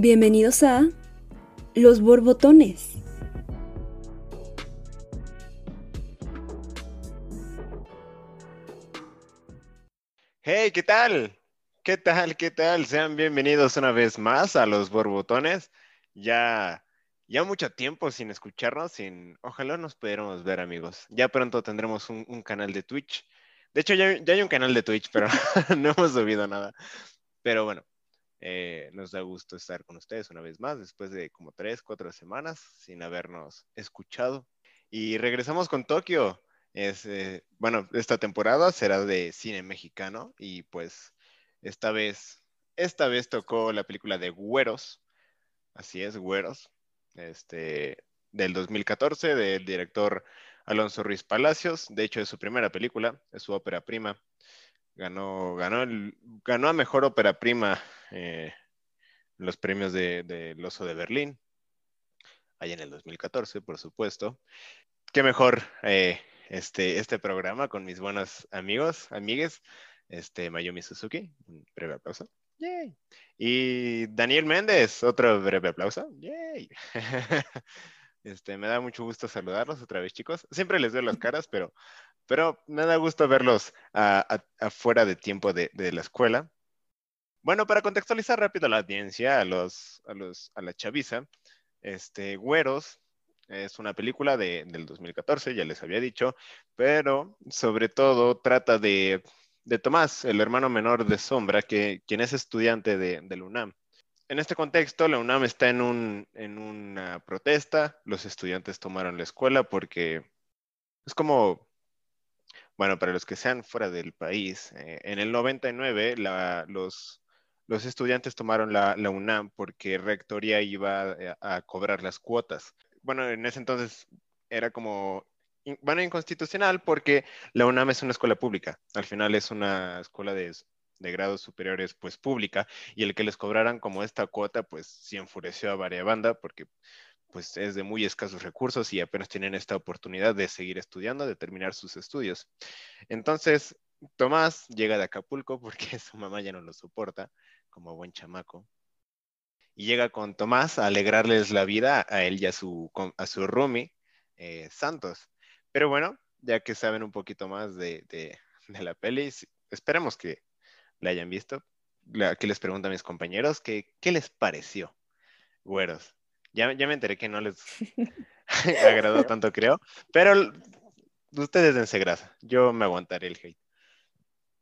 Bienvenidos a Los Borbotones. Hey, ¿qué tal? ¿Qué tal? ¿Qué tal? Sean bienvenidos una vez más a Los Borbotones. Ya, ya mucho tiempo sin escucharnos, sin... Ojalá nos pudiéramos ver, amigos. Ya pronto tendremos un, canal de Twitch. De hecho, ya, ya hay un canal de Twitch, pero no hemos subido nada. Pero bueno, eh, nos da gusto estar con ustedes una vez más, después de como tres, cuatro semanas sin habernos escuchado. Y regresamos con Tokio. Es, eh, bueno, esta temporada será de cine mexicano y pues esta vez, esta vez tocó la película de Güeros. Así es, Güeros. Este, del 2014, del director Alonso Ruiz Palacios. De hecho, es su primera película, es su ópera prima. Ganó, ganó, el, ganó a mejor ópera prima eh, los premios del de, Oso de Berlín, allá en el 2014, por supuesto. Qué mejor eh, este, este programa con mis buenos amigos, amigues, este, Mayumi Suzuki, un breve aplauso. Yay. Y Daniel Méndez, otro breve aplauso. Yay. Este, me da mucho gusto saludarlos otra vez, chicos. Siempre les veo las caras, pero, pero me da gusto verlos afuera de tiempo de, la escuela. Bueno, para contextualizar rápido a la audiencia, a, los, a, los, a la chaviza, este, Güeros es una película de, del 2014, ya les había dicho, pero sobre todo trata de, de Tomás, el hermano menor de Sombra, que, quien es estudiante de, del UNAM en este contexto, la UNAM está en, un, en una protesta. Los estudiantes tomaron la escuela porque es como, bueno, para los que sean fuera del país, eh, en el 99 la, los, los estudiantes tomaron la, la, UNAM porque Rectoría iba a, a, cobrar las cuotas. Bueno, en ese entonces era como, bueno, inconstitucional porque la UNAM es una escuela pública. Al final es una escuela de de grados superiores pues pública y el que les cobraran como esta cuota pues sí enfureció a varias banda porque pues es de muy escasos recursos y apenas tienen esta oportunidad de seguir estudiando, de terminar sus estudios. Entonces, Tomás llega de Acapulco porque su mamá ya no lo soporta como buen chamaco. Y llega con Tomás a alegrarles la vida a él y a su, a su roomie, eh, Santos. Pero bueno, ya que saben un poquito más de, de, la peli, esperemos que, la hayan visto. Aquí les pregunto a mis compañeros que, qué les pareció, güeros. Ya, ya me enteré que no les agradó tanto, creo, pero ustedes dense grasa. Yo me aguantaré el hate.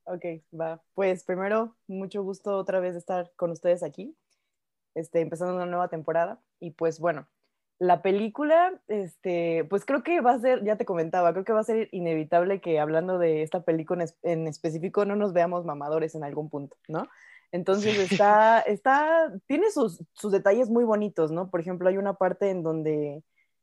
Ok, va. Pues primero, mucho gusto otra vez estar con ustedes aquí, este, empezando una nueva temporada. Y pues bueno, la película, este, pues creo que va a ser, ya te comentaba, creo que va a ser inevitable que hablando de esta película en específico no nos veamos mamadores en algún punto, ¿no? Entonces está, está, tiene sus, sus, detalles muy bonitos, ¿no? Por ejemplo, hay una parte en donde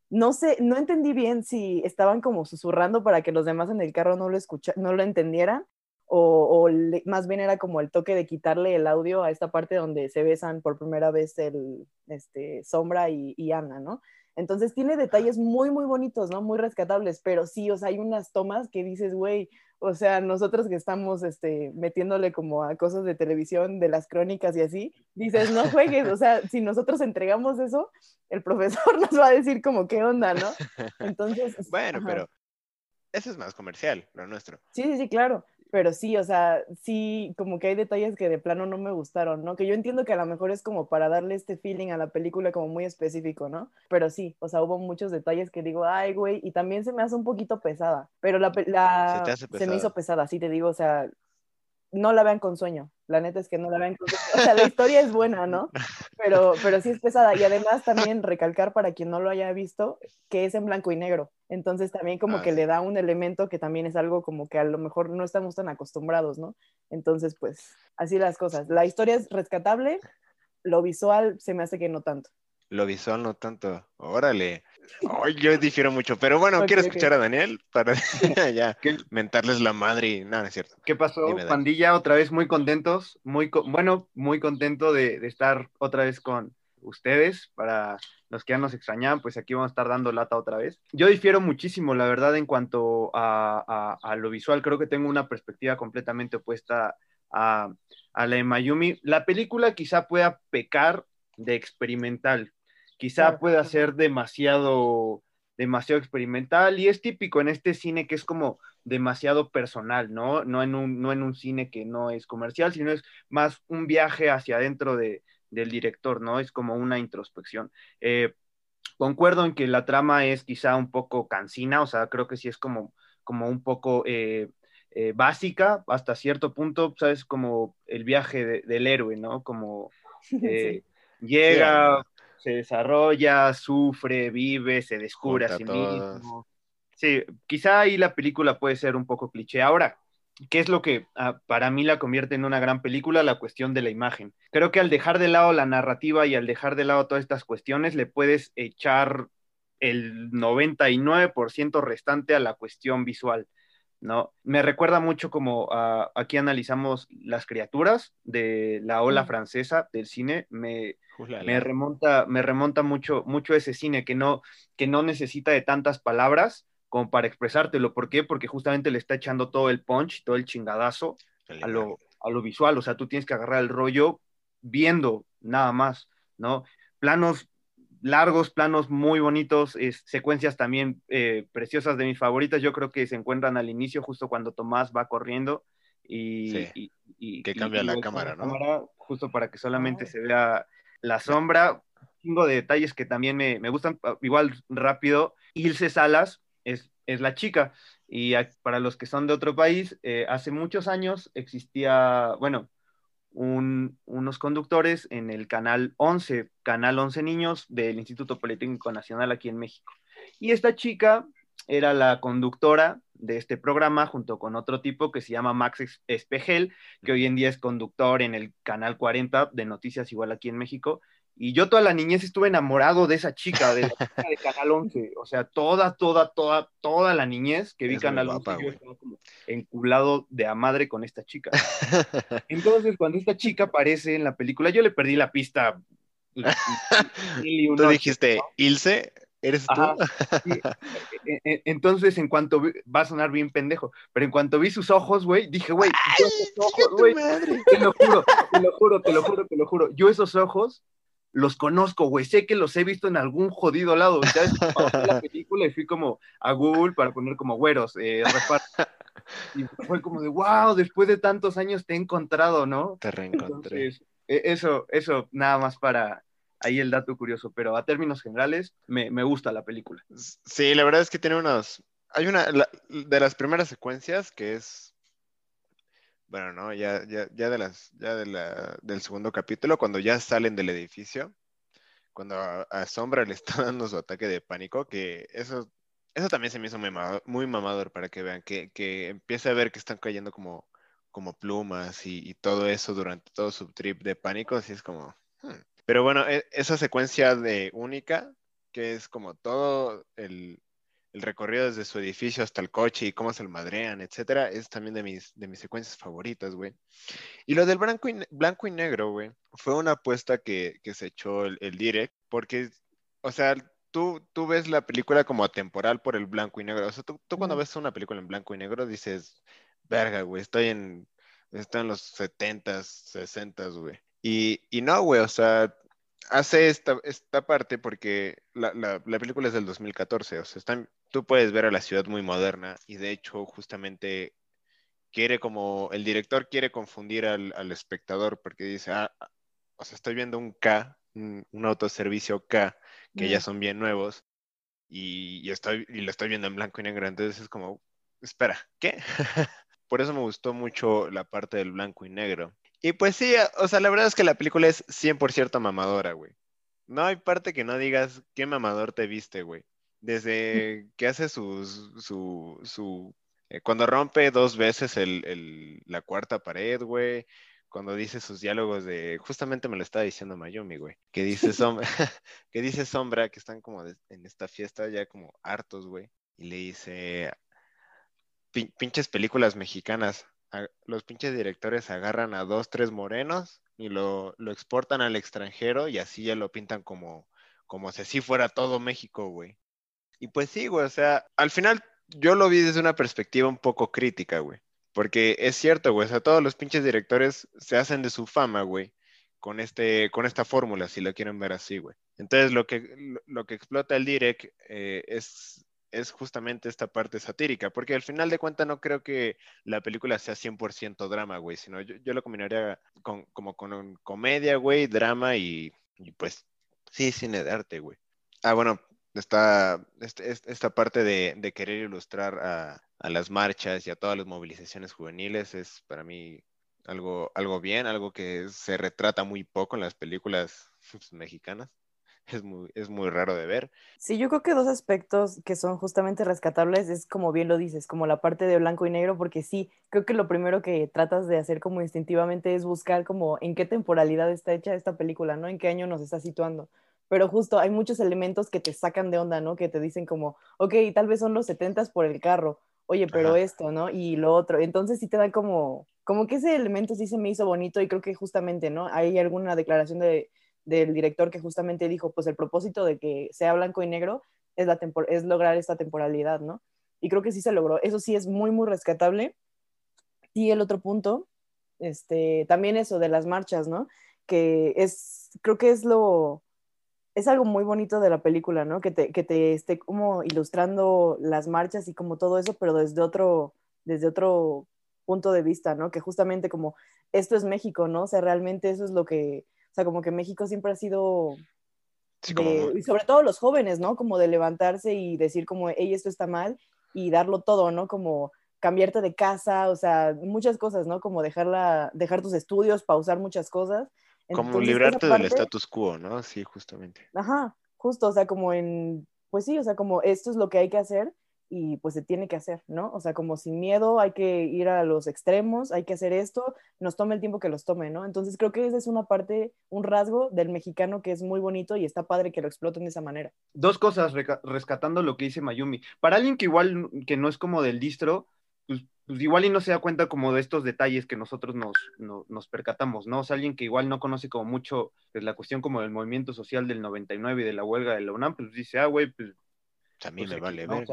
no sé, no entendí bien si estaban como susurrando para que los demás en el carro no lo escucha, no lo entendieran o, o le, más bien era como el toque de quitarle el audio a esta parte donde se besan por primera vez el, este, Sombra y, y Ana, ¿no? Entonces tiene detalles muy, muy bonitos, ¿no? Muy rescatables, pero sí, o sea, hay unas tomas que dices, güey, o sea, nosotros que estamos este, metiéndole como a cosas de televisión, de las crónicas y así, dices, no juegues, o sea, si nosotros entregamos eso, el profesor nos va a decir como, ¿qué onda, no? Entonces... bueno, ajá. pero eso es más comercial, lo nuestro. Sí, sí, sí, claro pero sí, o sea, sí, como que hay detalles que de plano no me gustaron, ¿no? Que yo entiendo que a lo mejor es como para darle este feeling a la película como muy específico, ¿no? Pero sí, o sea, hubo muchos detalles que digo, ay, güey, y también se me hace un poquito pesada, pero la, la se, se, me hizo pesada, sí te digo, o sea, no la vean con sueño. La neta es que no la vean con sueño. O sea, la historia es buena, ¿no? Pero, pero sí es pesada. Y además también recalcar para quien no lo haya visto que es en blanco y negro. Entonces también como ah, que sí. le da un elemento que también es algo como que a lo mejor no estamos tan acostumbrados, ¿no? Entonces, pues, así las cosas. La historia es rescatable, lo visual se me hace que no tanto. Lo visual no tanto. Órale. Oh, yo difiero mucho, pero bueno, okay, quiero escuchar okay. a Daniel para ya mentarles la madre y nada, no, es cierto. ¿Qué pasó, Dime, pandilla? Otra vez muy contentos, muy co bueno, muy contento de, de, estar otra vez con ustedes. Para los que ya nos extrañaban, pues aquí vamos a estar dando lata otra vez. Yo difiero muchísimo, la verdad, en cuanto a, a, a lo visual. Creo que tengo una perspectiva completamente opuesta a, a la de Mayumi. La película quizá pueda pecar de experimental. Quizá pueda ser demasiado, demasiado experimental y es típico en este cine que es como demasiado personal, ¿no? No en un, no en un cine que no es comercial, sino es más un viaje hacia adentro de, del director, ¿no? Es como una introspección. Eh, concuerdo en que la trama es quizá un poco cansina, o sea, creo que sí es como, como un poco eh, eh, básica hasta cierto punto, ¿sabes? Como el viaje del héroe, ¿no? Como llega, se desarrolla, sufre, vive, se descubre a sí mismo. Sí, quizá ahí la película puede ser un poco cliché. Ahora, ¿qué es lo que ah, para mí la convierte en una gran película? La cuestión de la imagen. Creo que al dejar de lado la narrativa y al dejar de lado todas estas cuestiones, le puedes echar el 99% restante a la cuestión visual. ¿no? Me recuerda mucho como ah, aquí analizamos las criaturas de la ola francesa del cine, me, me remonta, me remonta mucho, mucho ese cine que no, que no necesita de tantas palabras como para expresártelo. ¿Por qué? Porque justamente le está echando todo el punch, todo el chingadazo a lo, a lo visual. O sea, tú tienes que agarrar el rollo viendo nada más, ¿no? Planos largos, planos muy bonitos, secuencias también eh, preciosas de mis favoritas. Yo creo que se encuentran al inicio, justo cuando Tomás va corriendo y, que cambia la cámara, ¿no? justo para que solamente se vea la sombra. Un de detalles que también me, gustan, ah, igual rápido. Ilse Salas es, es la chica. Y para los que son de otro país, eh, hace muchos años existía, bueno, unos conductores en el canal 11, canal 11 Niños del Instituto Politécnico Nacional aquí en México. Y esta chica era la conductora de este programa junto con otro tipo que se llama Max Espejel, que hoy en día es conductor en el canal 40 de noticias igual aquí en México. Y yo toda la niñez estuve enamorado de esa chica, de la chica de Canal 11. O sea, toda, toda, toda, toda la niñez que vi Canal 11, yo estaba como enculado de a madre con esta chica. Entonces, cuando esta chica aparece en la película, yo le perdí la pista. Tú dijiste, Ilse, ¿eres tú? E, e, entonces, en cuanto va a sonar bien pendejo, pero en cuanto vi sus ojos, güey, dije, güey, te lo juro, te lo juro, te lo juro, te lo juro. Yo esos ojos los conozco, güey, sé que los he visto en algún jodido lado. Ya la película y fui como a Google para poner como güeros, eh, Y fue como de, wow, después de tantos años te he encontrado, ¿no? Te reencontré. E, eso, eso, nada más para ahí el dato curioso, pero a términos generales, me, me gusta la película. Sí, la verdad es que tiene unos, hay una, de las primeras secuencias que es bueno, no, ya, ya, ya de las, ya de la, del segundo capítulo, cuando ya salen del edificio, cuando a, Sombra le está dando su ataque de pánico, que eso, eso también se me hizo muy mamador, para que vean, que, que empiece a ver que están cayendo como, como plumas y, todo eso durante todo su trip de pánico, así es como... Hmm. Pero bueno, e, esa secuencia de única, que es como todo el, el recorrido desde su edificio hasta el coche y cómo se lo madrean, etcétera, es también de mis, de mis secuencias favoritas, güey. Y lo del blanco y, blanco y negro, güey, fue una apuesta que, se echó el, direct, porque, o sea, tú, tú ves la película como atemporal por el blanco y negro. O sea, tú, cuando ves una película en blanco y negro dices, verga, güey, estoy en, estoy en los 70s, 60s, güey. Y, y no, güey, o sea, hace esta, esta parte porque la, la, película es del 2014, o sea, están, tú puedes ver a la ciudad muy moderna y de hecho justamente quiere como, el director quiere confundir al, al espectador porque dice, ah, ah o sea, estoy viendo un K, un, autoservicio K, que ya son bien nuevos y, y, estoy, y lo estoy viendo en blanco y negro, entonces es como, espera, ¿qué? Por eso me gustó mucho la parte del blanco y negro. Y pues sí, o sea, la verdad es que la película es 100% mamadora, güey. No hay parte que no digas qué mamador te viste, güey. Desde que hace su, su, su eh, cuando rompe dos veces el, la cuarta pared, güey. Cuando dice sus diálogos de, justamente me lo estaba diciendo Mayumi, güey, que dice sombra, que dice sombra, que están como en esta fiesta ya como hartos, güey. Y le dice, pinches películas mexicanas, los pinches directores agarran a dos, tres morenos y lo, exportan al extranjero y así ya lo pintan como, como si fuera todo México, güey. Y pues sí, güey, o sea, al final yo lo vi desde una perspectiva un poco crítica, güey. Porque es cierto, güey, o sea, todos los pinches directores se hacen de su fama, güey, con, este, con esta fórmula, si lo quieren ver así, güey. Entonces, lo que, lo, que explota el direct eh, es, es justamente esta parte satírica, porque al final de cuentas no creo que la película sea 100% drama, güey, sino yo, yo lo combinaría con, como con comedia, güey, drama y, pues sí, cine de arte, güey. Ah, bueno, esta, este, esta parte de, de querer ilustrar a, a, las marchas y a todas las movilizaciones juveniles es para mí algo, algo bien, algo que se retrata muy poco en las películas mexicanas. Es muy, es muy raro de ver. Sí, yo creo que dos aspectos que son justamente rescatables es como bien lo dices, como la parte de blanco y negro, porque sí, creo que lo primero que tratas de hacer como instintivamente es buscar como en qué temporalidad está hecha esta película, ¿no? En qué año nos está situando pero justo hay muchos elementos que te sacan de onda, ¿no? Que te dicen como, ok, tal vez son los setentas por el carro, oye, pero esto, ¿no? Y lo otro, entonces sí te da como, como que ese elemento sí se me hizo bonito y creo que justamente, ¿no? Hay alguna declaración de, del director que justamente dijo, pues el propósito de que sea blanco y negro es, la es lograr esta temporalidad, ¿no? Y creo que sí se logró. Eso sí es muy, muy rescatable. Y el otro punto, este, también eso de las marchas, ¿no? Que es, creo que es lo, es algo muy bonito de la película, ¿no? Que te, que te esté como ilustrando las marchas y como todo eso, pero desde otro, desde otro punto de vista, ¿no? Que justamente como esto es México, ¿no? O sea, realmente eso es lo que, o sea, como que México siempre ha sido, y sobre todo los jóvenes, ¿no? Como de levantarse y decir como, hey, esto está mal y darlo todo, ¿no? Como cambiarte de casa, o sea, muchas cosas, ¿no? Como dejarla, dejar tus estudios, pausar muchas cosas como librarte del status quo, ¿no? Sí, justamente. Ajá, justo, o sea, como en, pues sí, o sea, como esto es lo que hay que hacer y pues se tiene que hacer, ¿no? O sea, como sin miedo, hay que ir a los extremos, hay que hacer esto, nos tome el tiempo que los tome, ¿no? Entonces creo que esa es una parte, un rasgo del mexicano que es muy bonito y está padre que lo exploten de esa manera. Dos cosas, rescatando lo que dice Mayumi. Para alguien que igual, que no es como del distro, pues, pues, igual y no se da cuenta como de estos detalles que nosotros nos, nos percatamos, ¿no? O sea, alguien que igual no conoce como mucho pues, la cuestión como del movimiento social del 99 y de la huelga de la UNAM, pues dice, ah, güey, pues... A mí me vale ver.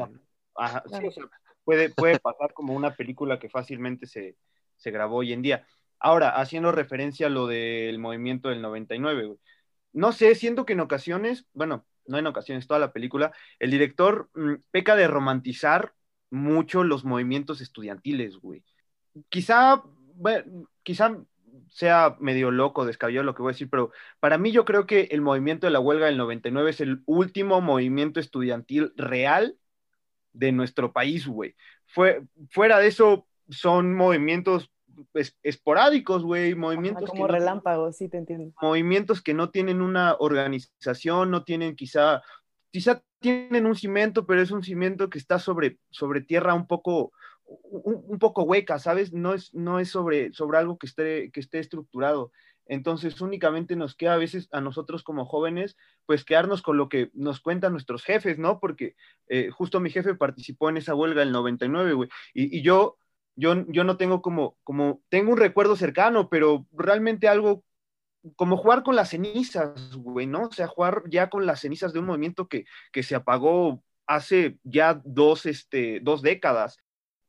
Ajá, sí, o sea, puede, puede pasar como una película que fácilmente se, se grabó hoy en día. Ahora, haciendo referencia a lo del movimiento del 99, güey. No sé, siento que en ocasiones, bueno, no en ocasiones, toda la película, el director mm, peca de romantizar mucho los movimientos estudiantiles, güey. Quizá, bueno, quizá sea medio loco, descabellado lo que voy a decir, pero para mí yo creo que el movimiento de la huelga del 99 es el último movimiento estudiantil real de nuestro país, güey. Fue, fuera de eso, son movimientos esporádicos, güey, movimientos... como relámpagos, sí, te entiendo. Movimientos que no tienen una organización, no tienen quizá, quizá tienen un cimiento, pero es un cimiento que está sobre, sobre tierra un poco, un, poco hueca, ¿sabes? No es, no es sobre, sobre algo que esté, que esté estructurado. Entonces únicamente nos queda a veces a nosotros como jóvenes, pues quedarnos con lo que nos cuentan nuestros jefes, ¿no? Porque eh, justo mi jefe participó en esa huelga del 99, güey. Y, y yo, yo, yo no tengo como, como, tengo un recuerdo cercano, pero realmente algo como jugar con las cenizas, güey, ¿no? O sea, jugar ya con las cenizas de un movimiento que, que se apagó hace ya dos, este, dos décadas.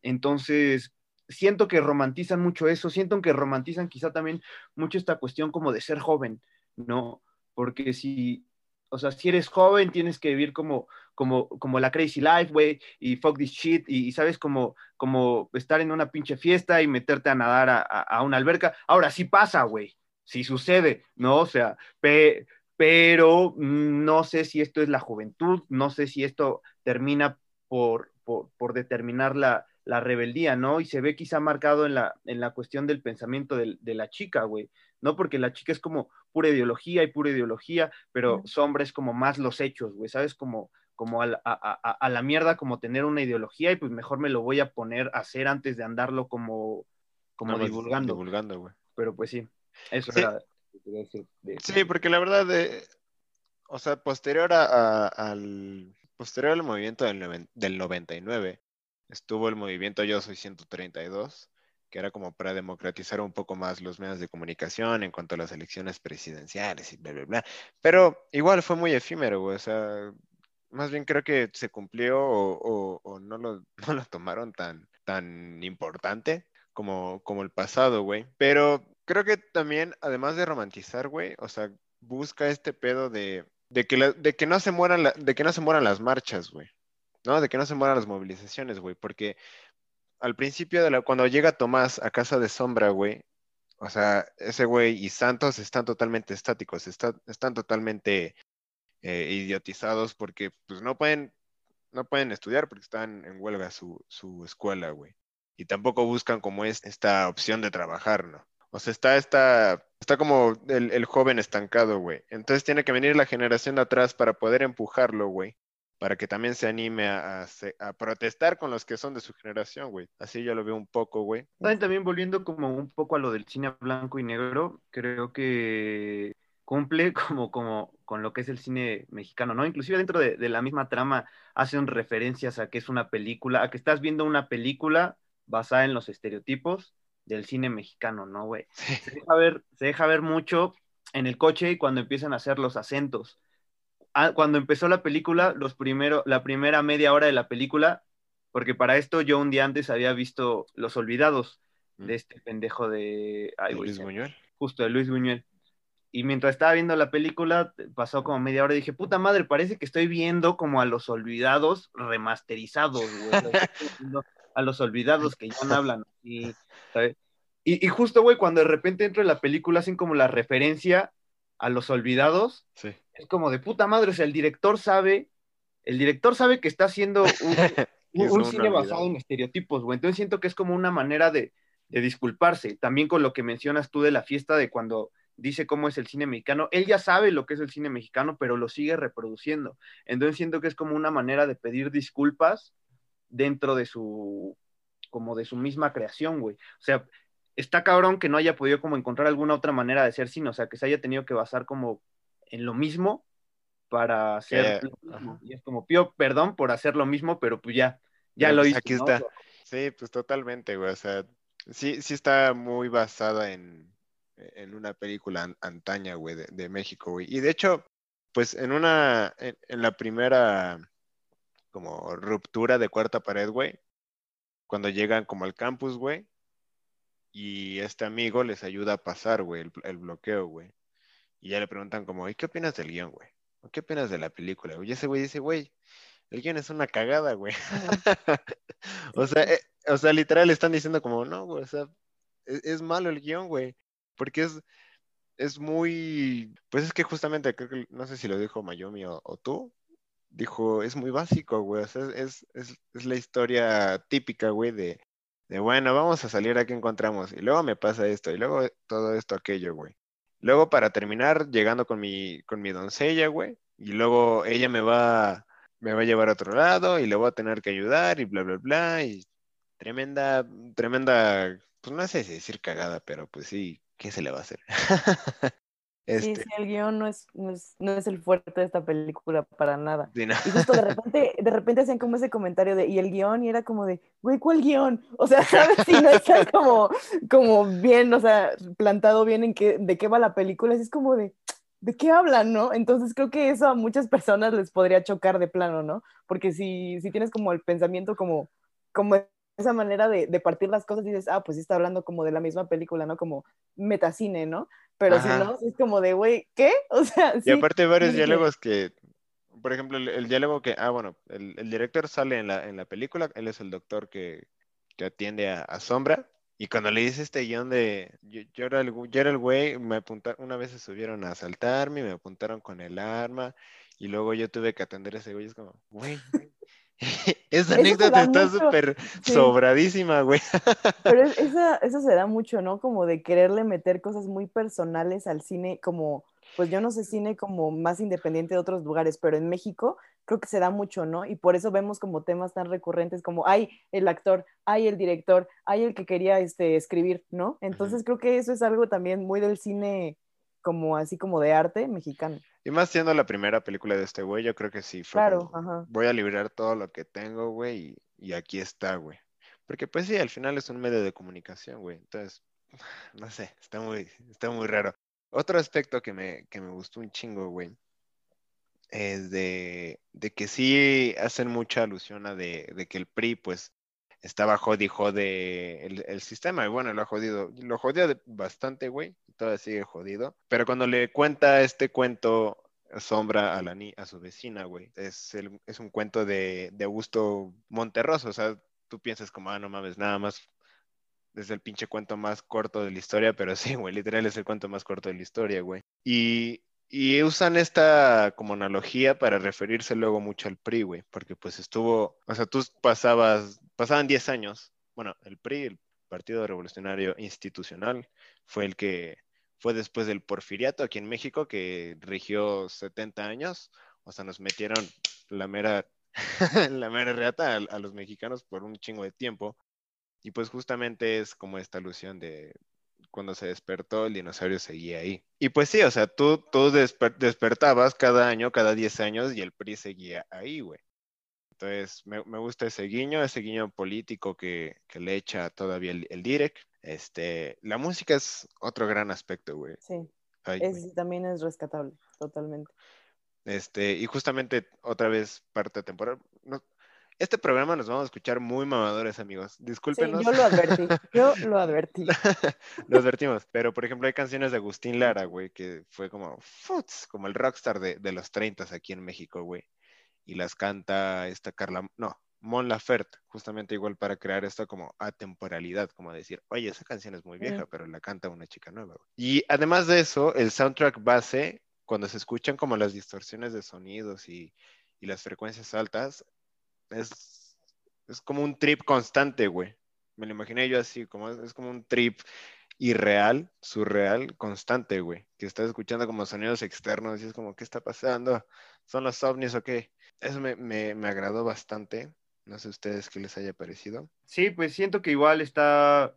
Entonces, siento que romantizan mucho eso, siento que romantizan quizá también mucho esta cuestión como de ser joven, ¿no? Porque si, o sea, si eres joven tienes que vivir como, como, como la crazy life, güey, y fuck this shit, y, sabes, como, como estar en una pinche fiesta y meterte a nadar a, a una alberca. Ahora sí pasa, güey, si sucede, ¿no? O sea, pero no sé si esto es la juventud, no sé si esto termina por, por, determinar la, rebeldía, ¿no? Y se ve quizá marcado en la, en la cuestión del pensamiento de, la chica, güey, ¿no? Porque la chica es como pura ideología y pura ideología, pero sombra es como más los hechos, güey, ¿sabes? Como, como a, la mierda, como tener una ideología y pues mejor me lo voy a poner a hacer antes de andarlo como, como divulgando. Divulgando, güey. Pero pues sí. Eso sí. sí, porque la verdad, de, o sea, posterior al, posterior al movimiento del, del 99, estuvo el movimiento Yo Soy 132, que era como para democratizar un poco más los medios de comunicación en cuanto a las elecciones presidenciales y bla, bla, bla. Pero igual fue muy efímero, O sea, más bien creo que se cumplió o, no, lo, tomaron tan, tan importante como, el pasado, güey. Pero creo que también, además de romantizar, güey, o sea, busca este pedo de, de que, de que no se mueran la- de que no se mueran las marchas, güey. ¿No? De que no se mueran las movilizaciones, güey. Porque al principio de la, cuando llega Tomás a casa de Sombra, güey, o sea, ese güey y Santos están totalmente estáticos, está- están totalmente eh, idiotizados porque pues no pueden, no pueden estudiar porque están en huelga su, su escuela, güey. Y tampoco buscan como es esta opción de trabajar, ¿no? O sea, está, está, está como el, el joven estancado, güey. Entonces tiene que venir la generación de atrás para poder empujarlo, güey. Para que también se anime a, a se- a protestar con los que son de su generación, güey. Así yo lo veo un poco, güey. También volviendo como un poco a lo del cine blanco y negro, creo que cumple como, como con lo que es el cine mexicano, ¿no? Inclusive dentro de, de la misma trama hacen referencias a que es una película, a que estás viendo una película basada en los estereotipos del cine mexicano, ¿no, güey? Se deja ver, se deja ver mucho en el coche y cuando empiezan a hacer los acentos. Ah, cuando empezó la película, los primero, la primera media hora de la película, porque para esto yo un día antes había visto Los Olvidados de este pendejo de, ay, ¿De Luis Buñuel. justo de Luis Buñuel. Y mientras estaba viendo la película, pasó como media hora y dije, puta madre, parece que estoy viendo como a los olvidados remasterizados, güey. A los olvidados que ya no hablan así, ¿sabes? Y, y justo, güey, cuando de repente entro en la película, hacen como la referencia a los olvidados, Sí. es como de puta madre, o sea, el director sabe, el director sabe que está haciendo un, cine olvidado. basado en estereotipos, güey. Entonces siento que es como una manera de, de disculparse. También con lo que mencionas tú de la fiesta, de cuando dice cómo es el cine mexicano, él ya sabe lo que es el cine mexicano, pero lo sigue reproduciendo. Entonces siento que es como una manera de pedir disculpas dentro de su, como de su misma creación, güey. O sea, está cabrón que no haya podido como encontrar alguna otra manera de hacer cine, o sea, que se haya tenido que basar como en lo mismo para hacer lo mismo. Y es como, pío, perdón por hacer lo mismo, pero pues ya, ya Pero, lo pues, hice. aquí ¿no? está. Sí, pues totalmente, güey. O sea, sí, sí está muy basada en, en una película an- antaña, güey, de, de México, güey. Y de hecho, pues en una, en, en la primera como ruptura de cuarta pared, güey, cuando llegan como al campus, güey, y este amigo les ayuda a pasar, güey, el, bloqueo, güey. Y ya le preguntan como, ¿y qué opinas del guion, güey? ¿O qué opinas de la película? Y ese güey dice, güey, el guion es una cagada, güey. O sea, eh, o sea, literal están diciendo como, no, güey, o sea, es, es malo el guion, güey, porque es, es muy, pues es que justamente, creo que, no sé si lo dijo Mayomi o, o tú, dijo, es muy básico, güey, o sea, es, es, es la historia típica, güey, de, bueno, vamos a salir a que encontramos, y luego me pasa esto, y luego todo esto, aquello, güey. Luego para terminar, llegando con mi, con mi doncella, güey, y luego ella me va, me va a llevar a otro lado y le voy a tener que ayudar y bla, bla, bla, y tremenda, tremenda, pues no sé si decir cagada, pero pues sí, ¿qué se le va a hacer? Sí, Este, sí, el guion no es, no, es, no es el fuerte de esta película para nada. sí, no. Y justo de repente, de repente hacían como ese comentario de, y el guion, y era como de, güey, ¿cuál guion? O sea, ¿sabes? Si no está como, como bien, o sea, plantado bien en qué, de qué va la película, es como de, ¿de qué hablan, no? Entonces creo que eso a muchas personas les podría chocar de plano, ¿no? Porque si, si tienes como el pensamiento como, como esa manera de, de partir las cosas, dices, ah, pues sí está hablando como de la misma película, ¿no? Como metacine, ¿no? Pero Ajá. si no, es como de, güey, ¿qué? O sea, sí. Y aparte varios sí, sí. diálogos que, por ejemplo, el, el diálogo que, ah, bueno, el, el director sale en la, en la película, él es el doctor que, que atiende a, a Sombra, y cuando le dice este guion de, yo, yo era el, yo era el güey, me apuntaron, una vez se subieron a asaltarme, me apuntaron con el arma, y luego yo tuve que atender a ese güey, es como, güey, esa anécdota está súper sí. sobradísima, güey. Pero es- esa, eso se da mucho, ¿no? Como de quererle meter cosas muy personales al cine, como, pues yo no sé cine como más independiente de otros lugares, pero en México creo que se da mucho, ¿no? Y por eso vemos como temas tan recurrentes como, hay el actor, hay el director, hay el que quería este, escribir, ¿no? Entonces creo que eso es algo también muy del cine como así como de arte mexicano. Y más siendo la primera película de este güey, yo creo que sí fue Claro, como, ajá. voy a liberar todo lo que tengo, güey, y, y aquí está, güey. Porque pues sí, al final es un medio de comunicación, güey. Entonces, no sé, está muy, está muy raro. Otro aspecto que me, que me gustó un chingo, güey, es de, de que sí hacen mucha alusión a de, de que el PRI, pues, estaba jodi jode el, el, sistema. Y bueno, lo ha jodido, lo jodió bastante, güey. Todavía sigue jodido. Pero cuando le cuenta este cuento Sombra a, la, a su vecina, güey, es, el, es un cuento de, de Augusto Monterroso. O sea, tú piensas como, ah, no mames, nada más desde el pinche cuento más corto de la historia, pero sí, güey, literal es el cuento más corto de la historia, güey. Y, y usan esta como analogía para referirse luego mucho al PRI, güey, porque pues estuvo, o sea, tú pasabas, pasaban 10 años, bueno, el PRI, el Partido Revolucionario Institucional, fue el que fue después del porfiriato aquí en México, que rigió 70 años, o sea, nos metieron la mera, la mera reata a, a los mexicanos por un chingo de tiempo. Y pues justamente es como esta alusión de cuando se despertó, el dinosaurio seguía ahí. Y pues sí, o sea, tú, tú despertabas cada año, cada 10 años, y el PRI seguía ahí, güey. Entonces, me, me, gusta ese guiño, ese guiño político que, que le echa todavía el, el, Direct. Este, la música es otro gran aspecto, güey. Sí. es, también es rescatable, totalmente. Este, y justamente otra vez parte temporal. No, este programa nos vamos a escuchar muy mamadores, amigos. Discúlpenos. Sí, yo lo advertí, yo lo advertí. lo advertimos, pero por ejemplo hay canciones de Agustín Lara, güey, que fue como, futs, como el rockstar de, de los 30 aquí en México, güey. Y las canta esta Carla, no, Mon Laferte, justamente igual para crear esto como atemporalidad, como decir, oye, esa canción es muy vieja, pero la canta una chica nueva. Güey. Y además de eso, el soundtrack base, cuando se escuchan como las distorsiones de sonidos y, y las frecuencias altas, es, es como un trip constante, güey. Me lo imaginé yo así, como es, como un trip irreal, surreal, constante, güey. Que estás escuchando como sonidos externos y es como, ¿qué está pasando? ¿Son los ovnis o qué? Eso me, me, me agradó bastante. No sé ustedes qué les haya parecido. Sí, pues siento que igual está,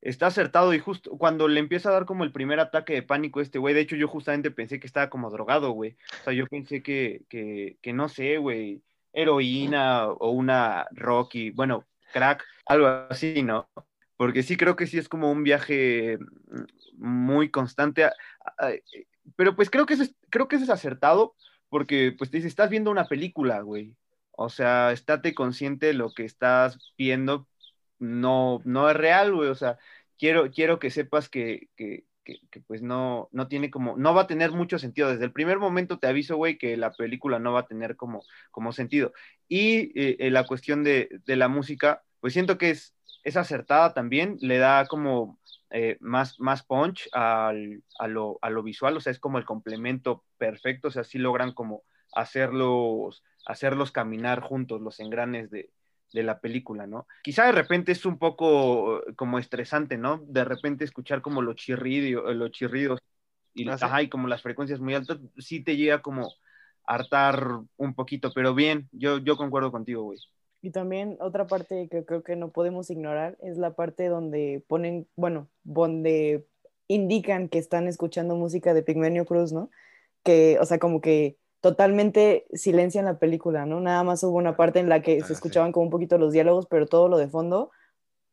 está acertado y justo cuando le empieza a dar como el primer ataque de pánico a este güey, de hecho yo justamente pensé que estaba como drogado, güey. O sea, yo pensé que, que, que no sé, güey, heroína o una Rocky, bueno, crack, algo así, ¿no? Porque sí creo que sí es como un viaje muy constante, pero pues creo que es, creo que es acertado porque pues te dice, estás viendo una película, güey. O sea, estate consciente de lo que estás viendo, no, no es real, güey. O sea, quiero, quiero que sepas que, que, que, pues no, no tiene como, no va a tener mucho sentido. Desde el primer momento te aviso, güey, que la película no va a tener como, como sentido. Y eh, la cuestión de, de, la música, pues siento que es, es acertada también, le da como eh, más, más punch al, a, lo, a lo visual, o sea, es como el complemento perfecto, o sea, sí logran como hacerlos, hacerlos caminar juntos, los engranes de, de la película, ¿no? Quizá de repente es un poco eh, como estresante, ¿no? De repente escuchar como los chirridos, los chirridos y, ah, ajá, y como las frecuencias muy altas, sí te llega como a hartar un poquito, pero bien, yo, yo concuerdo contigo, güey. Y también otra parte que creo que no podemos ignorar es la parte donde ponen, bueno, donde indican que están escuchando música de Pigmenio Cruz, ¿no? Que, o sea, como que totalmente silencio en la película, ¿no? Nada más hubo una parte en la que se ah, escuchaban como un poquito los diálogos, pero todo lo de fondo,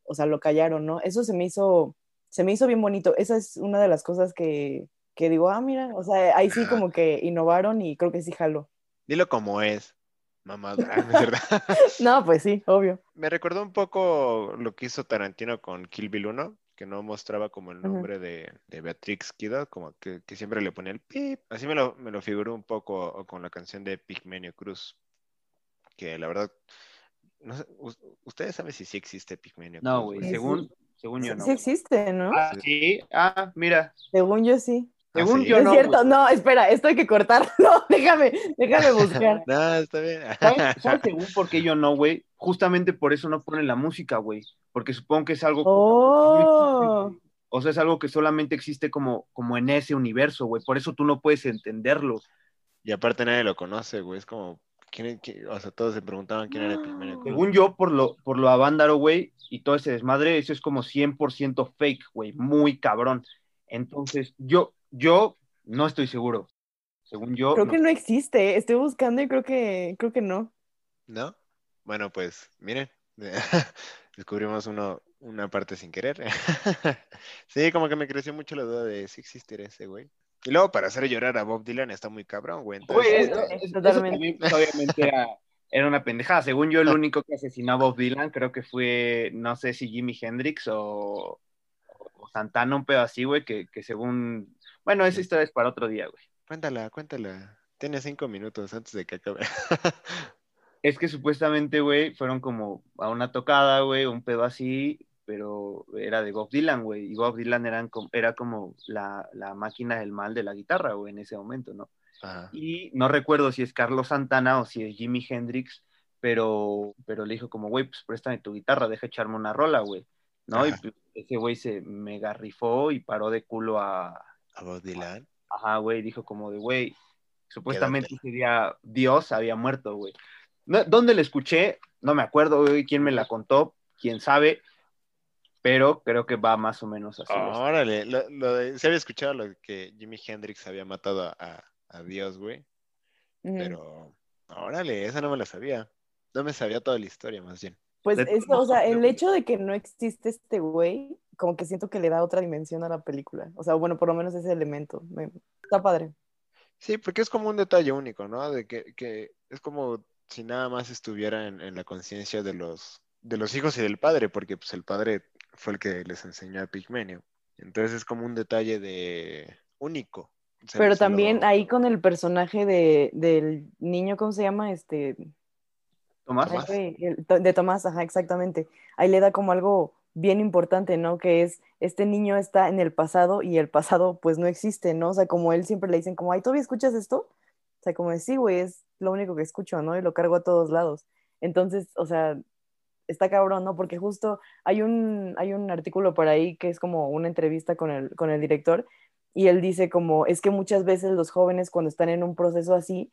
o sea, lo callaron, ¿no? Eso se me hizo, se me hizo bien bonito. Esa es una de las cosas que, que digo, ah, mira, o sea, ahí sí como que innovaron y creo que sí jaló. Dilo como es, mamá, ¿verdad? no, pues sí, obvio. Me recordó un poco lo que hizo Tarantino con Kill Bill 1, que no mostraba como el nombre de, de, Beatrix Kiddo, como que, que, siempre le ponía el pip. Así me lo, me lo figuró un poco con la canción de Pigmenio Cruz, que la verdad, no sé, ¿ustedes saben si sí existe Pigmenio Cruz? No, güey, según, según yo no. Sí existe, ¿no? Ah, sí, ah, mira. Según yo sí. Según ¿Ah, yo no. Es cierto, no, espera, esto hay que cortar. No, déjame, déjame buscar. no, está bien. ¿Sabes, ¿Sabes según por qué yo no, güey? Justamente por eso no ponen la música, güey. Porque supongo que es algo. Oh. O sea, es algo que solamente existe como, como en ese universo, güey. Por eso tú no puedes entenderlo. Y aparte nadie lo conoce, güey. Es como. ¿quién, quién? o sea, todos se preguntaban quién era el primero. Según yo, por lo, por lo avándaro, güey, y todo ese desmadre, eso es como 100% fake, güey. Muy cabrón. Entonces, yo, yo no estoy seguro. Según yo. Creo no. que no existe. Estoy buscando y creo que, creo que no. ¿No? Bueno, pues, miren. Descubrimos uno, una parte sin querer. sí, como que me creció mucho la duda de si existiera ese güey. Y luego para hacer llorar a Bob Dylan está muy cabrón, güey. Entonces, güey, es, es, totalmente. Eso también, pues, obviamente era, era una pendejada. Según yo, el único que asesinó a Bob Dylan creo que fue, no sé si Jimi Hendrix o, o Santana, un pedo así, güey, que, que según... Bueno, esa historia es para otro día, güey. Cuéntala, cuéntala. Tiene cinco minutos antes de que acabe. Es que supuestamente, güey, fueron como a una tocada, güey, un pedo así, pero era de Bob Dylan, güey, y Bob Dylan eran como- era como la, la máquina del mal de la guitarra, güey, en ese momento, ¿no? Ajá. Y no recuerdo si es Carlos Santana o si es Jimi Hendrix, pero, pero le dijo como, güey, pues préstame tu guitarra, deja echarme una rola, güey, ¿no? Y Ajá. pues, ese güey se mega rifó y paró de culo a, A Bob Dylan. Ajá, güey, dijo como de, güey, supuestamente ese día Dios había muerto, güey. No- ¿Dónde la escuché? No me acuerdo, güey, quién me la contó, quién sabe, pero creo que va más o menos así. güey. Órale, lo, lo de, se había escuchado lo de que Jimi Hendrix había matado a, a- Dios, güey. Pero, órale, esa no me la sabía. No me sabía toda la historia, más bien. Pues eso, o sea, el hecho de que no existe este güey, como que siento que le da otra dimensión a la película. O sea, bueno, por lo menos ese elemento. Me- Está padre. Sí, porque es como un detalle único, ¿no? De que, que es como si nada más estuviera en, en la conciencia de los, de los hijos y del padre, porque pues el padre fue el que les enseñó a Pigmenio. Entonces es como un detalle de único. Se- Pero también lo- ahí con el personaje de, del niño, ¿cómo se llama? Este, Tomás. De Tomás, ajá, exactamente. Ahí le da como algo bien importante, ¿no? Que es, este niño está en el pasado y el pasado pues no existe, ¿no? O sea, como él siempre le dicen como, ay, ¿todavía escuchas esto? O sea, como de, sí, güey, es lo único que escucho, ¿no? Y lo cargo a todos lados. Entonces, o sea, está cabrón, ¿no? Porque justo hay un, hay un artículo por ahí que es como una entrevista con el, con el director y él dice como, es que muchas veces los jóvenes cuando están en un proceso así,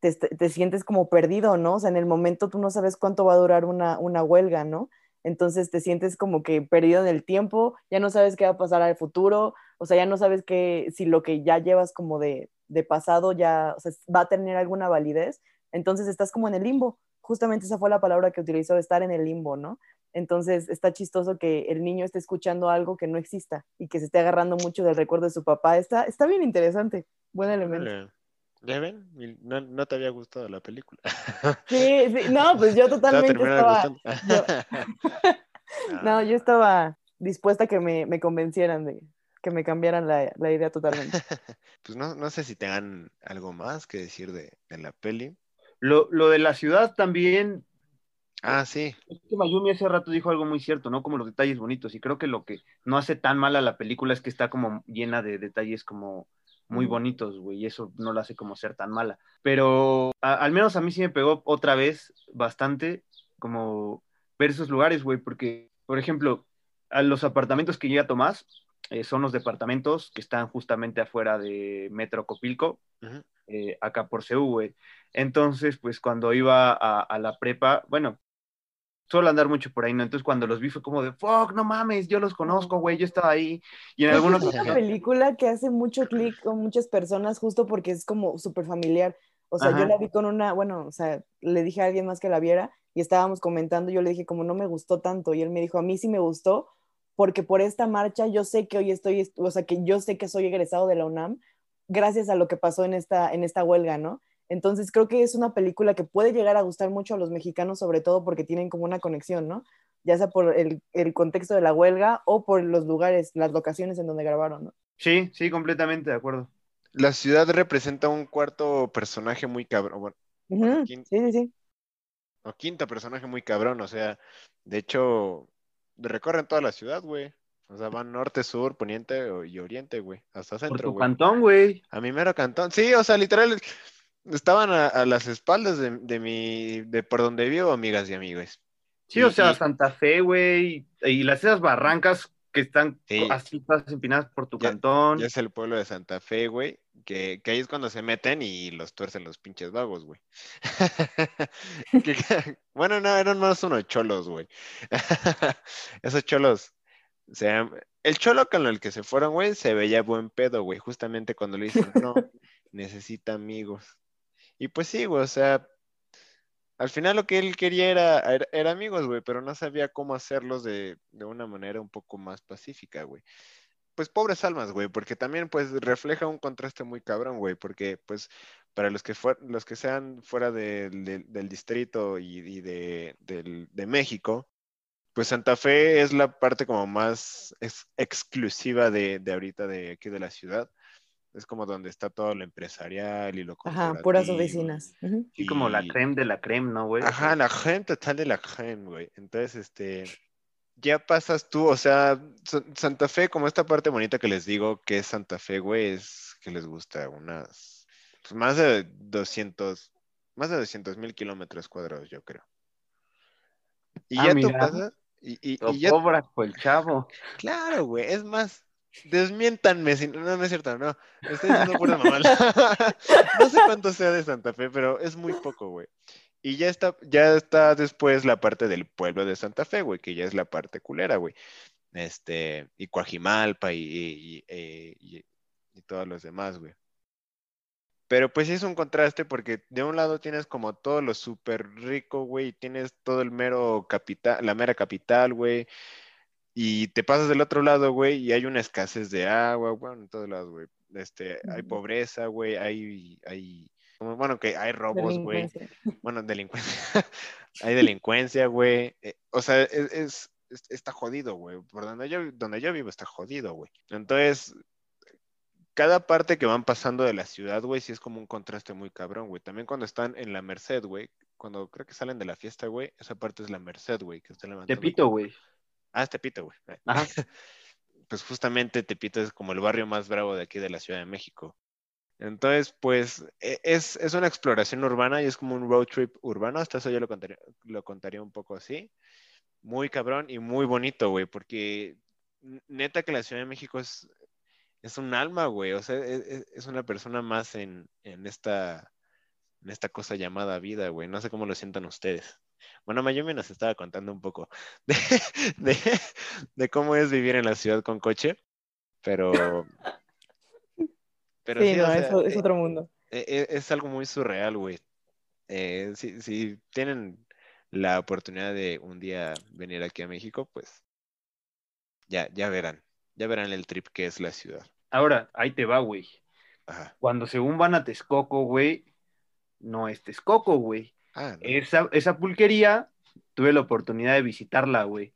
te, te sientes como perdido, ¿no? O sea, en el momento tú no sabes cuánto va a durar una, una huelga, ¿no? Entonces te sientes como que perdido en el tiempo, ya no sabes qué va a pasar al futuro, o sea, ya no sabes que, si lo que ya llevas como de, de pasado ya o sea, va a tener alguna validez, entonces estás como en el limbo. Justamente esa fue la palabra que utilizó, estar en el limbo, ¿no? Entonces está chistoso que el niño esté escuchando algo que no exista y que se esté agarrando mucho del recuerdo de su papá. Está, está bien interesante, buen elemento. ¿Ya ven? No, no te había gustado la película. Sí, sí, no, pues yo a totalmente estaba, no, yo estaba dispuesta a que me, me convencieran de que me cambiaran la, la idea totalmente. Pues no, no sé si tengan algo más que decir de, de la peli. Lo, lo de la ciudad también, Ah, sí. es que Mayumi hace rato dijo algo muy cierto, ¿no? Como los detalles bonitos, y creo que lo que no hace tan mala la película es que está como llena de detalles como muy bonitos, güey, y eso no lo hace como ser tan mala. Pero a- al menos a mí sí me pegó otra vez bastante como ver esos lugares, güey, porque, por ejemplo, a los apartamentos que llega Tomás eh, son los departamentos que están justamente afuera de Metro Copilco, eh, acá por CEU, güey. Entonces, pues cuando iba a, a la prepa, bueno, suelo andar mucho por ahí, ¿no? Entonces cuando los vi fue como de, fuck, no mames, yo los conozco, güey, yo estaba ahí. Y en algunos... es una película que hace mucho clic con muchas personas justo porque es como súper familiar. O sea, Ajá. yo la vi con una, bueno, o sea, le dije a alguien más que la viera y estábamos comentando, yo le dije como no me gustó tanto y él me dijo, a mí sí me gustó porque por esta marcha yo sé que hoy estoy, o sea, que yo sé que soy egresado de la UNAM gracias a lo que pasó en esta, en esta huelga, ¿no? Entonces creo que es una película que puede llegar a gustar mucho a los mexicanos, sobre todo porque tienen como una conexión, ¿no? Ya sea por el, el contexto de la huelga o por los lugares, las locaciones en donde grabaron, ¿no? Sí, sí, completamente de acuerdo. La ciudad representa un cuarto personaje muy cabrón. Bueno, Ujú, ¿quién- Sí, sí, sí. o quinto personaje muy cabrón. O sea, de hecho, recorren toda la ciudad, güey. O sea, van norte, sur, poniente y oriente, güey. Hasta Por centro, tu güey. cantón, güey. A mi mero cantón. Sí, o sea, literal, estaban a, a las espaldas de, de mi, de por donde vivo, amigas y amigos. Sí, o sea, Santa Fe, güey, y las esas barrancas que están Sí. así todas empinadas por tu Ya- cantón. Ya es el pueblo de Santa Fe, güey, que, que ahí es cuando se meten y los tuercen los pinches vagos, güey. Bueno, no, eran más unos cholos, güey. Esos cholos, o sea, el cholo con el que se fueron, güey, se veía buen pedo, güey, justamente cuando le dicen, no, necesita amigos. Y pues sí, güey, o sea, al final lo que él quería era, era, amigos, güey, pero no sabía cómo hacerlos de, de una manera un poco más pacífica, güey pues pobres almas, güey, porque también pues refleja un contraste muy cabrón, güey, porque pues para los que, los que sean fuera del- distrito y, de, de México, pues Santa Fe es la parte como más ex- exclusiva de ahorita de aquí de la ciudad. Es como donde está todo lo empresarial y lo Ajá, puras corporativo oficinas. Sí, como la y- creme de la creme, ¿no, güey? Ajá, la gente tal de la creme, güey. Entonces, este, ya pasas tú, o sea, Sa- Santa Fe, como esta parte bonita que les digo que es Santa Fe, güey, es que les gusta unas, pues, más de 200, más de 200 mil kilómetros cuadrados, yo creo. Y Ah, ya tú mira. pasas, y, y, Lo y ya, cobras por el chavo. claro, güey, es más, desmiéntanme, si no, no es cierto, no, estoy diciendo pura mamá. No sé cuánto sea de Santa Fe, pero es muy poco, güey. Y ya está, ya está después la parte del pueblo de Santa Fe, güey, que ya es la parte culera, güey. Este, y Coajimalpa y, y, eh, y- y todos los demás, güey. Pero pues sí es un contraste porque de un lado tienes como todo lo súper rico, güey, y tienes todo el mero capital, la mera capital, güey. Y te pasas del otro lado, güey, y hay una escasez de agua, bueno, en todos lados, güey. Este, hay pobreza, güey, hay, hay, bueno, que hay robos, güey. Bueno, delincuencia. Hay delincuencia, güey. Eh, o sea, es, es- es- está jodido, güey. Por donde yo, donde yo vivo está jodido, güey. Entonces, cada parte que van pasando de la ciudad, güey, sí es como un contraste muy cabrón, güey. También cuando están en la Merced, güey. Cuando creo que salen de la fiesta, güey, esa parte es la Merced, güey, que está levantando. Tepito, güey. Ah, es Tepito, güey. Ajá. Pues justamente Tepito es como el barrio más bravo de aquí de la Ciudad de México. Entonces, pues e- es, es una exploración urbana y es como un road trip urbano. Hasta eso yo lo contaría, lo contaría un poco así. Muy cabrón y muy bonito, güey, porque neta que la Ciudad de México es, es un alma, güey. O sea, es, es- es una persona más en, en esta, en esta cosa llamada vida, güey. No sé cómo lo sientan ustedes. Bueno, Mayumi nos estaba contando un poco de, de, de cómo es vivir en la ciudad con coche, pero... Pero sí, sí, o no, sea, es eh, otro mundo. eh, eh, es algo muy surreal, güey. Eh, si, si tienen la oportunidad de un día venir aquí a México, pues ya, ya verán, ya verán el trip que es la ciudad. Ahora, ahí te va, güey. Ajá. Cuando según van a Texcoco, güey, no es Texcoco, güey. Ah, no. Esa, esa pulquería, tuve la oportunidad de visitarla, güey.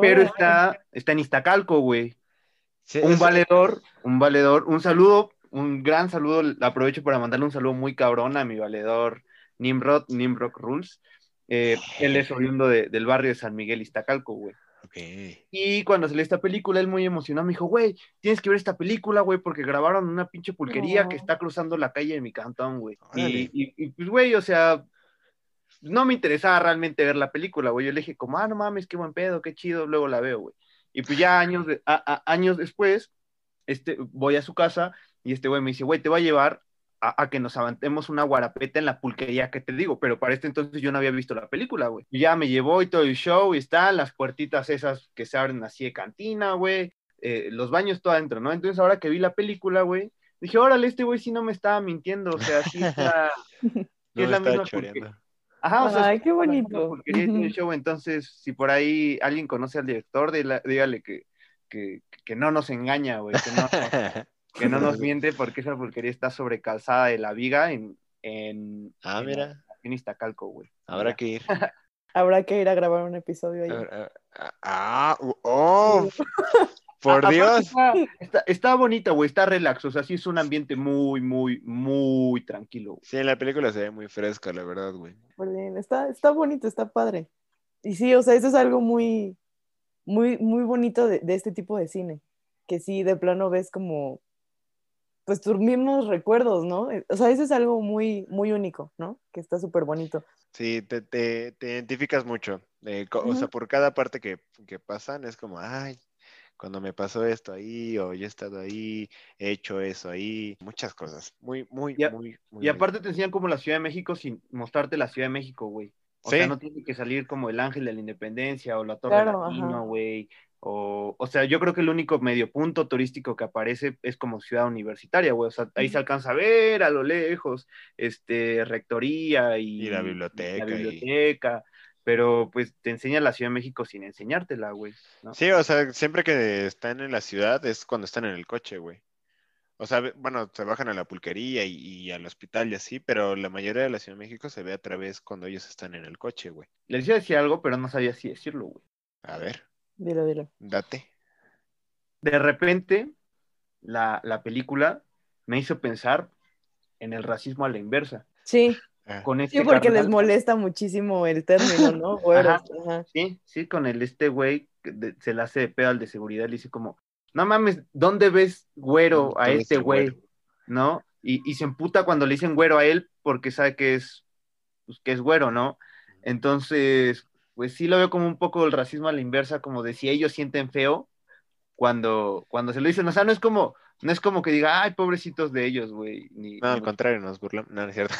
Pero está, está en Iztacalco, güey. Sí, Un valedor, un valedor, un saludo, un gran saludo, aprovecho para mandarle un saludo muy cabrón a mi valedor Nimrod, Nimrod Rules. Eh, él es oriundo de- del barrio de San Miguel Iztacalco, güey. Y cuando salió esta película, él muy emocionado me dijo, güey, tienes que ver esta película, güey, porque grabaron una pinche pulquería No. que está cruzando la calle de mi cantón, güey. Órale. Y, y- y, pues, güey, o sea, no me interesaba realmente ver la película, güey. Yo le dije, como, ah, no mames, qué buen pedo, qué chido, luego la veo, güey. Y pues ya años, de- a- a- años después, este, voy a su casa y este güey me dice, güey, te voy a llevar a, a que nos avantemos una guarapeta en la pulquería que te digo, pero para este entonces yo no había visto la película, güey. Y ya me llevó y todo el show y están las puertitas esas que se abren así de cantina, güey, eh, los baños todo adentro, ¿no? Entonces ahora que vi la película, güey, dije, órale, este güey sí no me estaba mintiendo, o sea, sí está... No es la misma Ajá, o sea, Ay, qué bonito. todo el Ujú. show, entonces, si por ahí alguien conoce al director, dígale que, que, que no nos engaña, güey, que no, que no nos miente porque esa pulquería está sobre calzada de la viga en, en, Ah, en- mira, en Iztacalco, güey. habrá que ir. Habrá que ir a grabar un episodio ahí. Ah, oh, por A- Dios. Está, está, está bonita, güey, está relax, o sea, sí es un ambiente muy, muy, muy tranquilo. güey. Sí, en la película se ve muy fresca, la verdad, güey. Está, está bonito, está padre. Y sí, o sea, eso es algo muy, muy, muy bonito de, de este tipo de cine. Que sí, de plano ves como, pues tus mismos recuerdos, ¿no? O sea, eso es algo muy, muy único, ¿no? Que está súper bonito. Sí, te, te, te identificas mucho. eh, O sea, por cada parte que, que pasan es como, ay, cuando me pasó esto ahí, o yo he estado ahí, he hecho eso ahí, muchas cosas. Muy, muy, Y a- muy, muy. Y aparte te enseñan como la Ciudad de México sin mostrarte la Ciudad de México, güey. O Sí. sea, no tiene que salir como el Ángel de la Independencia o la Torre Claro, Latino, güey. O, o sea, yo creo que el único medio punto turístico que aparece es como ciudad universitaria, güey. O sea, ahí se alcanza a ver a lo lejos, este, rectoría y, Y la biblioteca la y- biblioteca. Pero pues te enseña la Ciudad de México sin enseñártela, güey. ¿no? Sí, o sea, siempre que están en la ciudad es cuando están en el coche, güey. O sea, bueno, se bajan a la pulquería y, y al hospital y así, pero la mayoría de la Ciudad de México se ve a través cuando ellos están en el coche, güey. Les iba a decir algo, pero no sabía si decirlo, güey. A ver, Dilo, dilo. date. De repente, la, la película me hizo pensar en el racismo a la inversa. Sí, Ah, Con este sí, porque les molesta muchísimo el término, ¿no? Güeros. Ajá. Sí, sí, con el este güey de- se le hace de pedo al de seguridad, le dice como, no mames, ¿dónde ves güero a ¿Dónde ves este güey? güero? ¿No? Y, y se emputa cuando le dicen güero a él porque sabe que es, pues, que es güero, ¿no? Entonces, pues sí lo veo como un poco el racismo a la inversa, como de si ellos sienten feo cuando, cuando se lo dicen, o sea, no es como, no es como que diga, ay, pobrecitos de ellos, güey. Ni, No, al contrario, nos burlamos. No, no es cierto.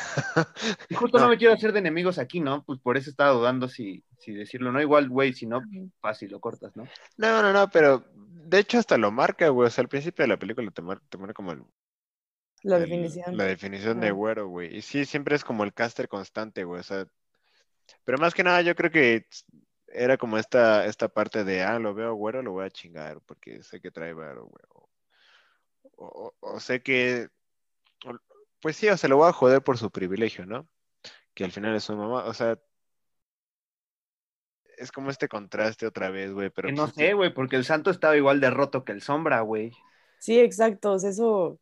y justo no. no. me quiero hacer de enemigos aquí, ¿no? Pues por eso estaba dudando si, si decirlo, ¿no? Igual, güey, si no, fácil, lo cortas, ¿no? No, no, no, pero de hecho hasta lo marca, güey. O sea, al principio de la película te, mar- te pone como el- La el- definición. la definición de güero, güey. Y sí, siempre es como el caster constante, güey. O sea, pero más que nada yo creo que era como esta, esta parte de, ah, lo veo güero, lo voy a chingar porque sé que trae varo, güey. O, o- sé que, o- pues sí, o sea, lo voy a joder por su privilegio, ¿no? Que al final es su mamá, o sea, es como este contraste otra vez, güey, pero Que no pues, sé, güey, porque el santo estaba igual de roto que el sombra, güey. Sí, exacto. o sea, eso,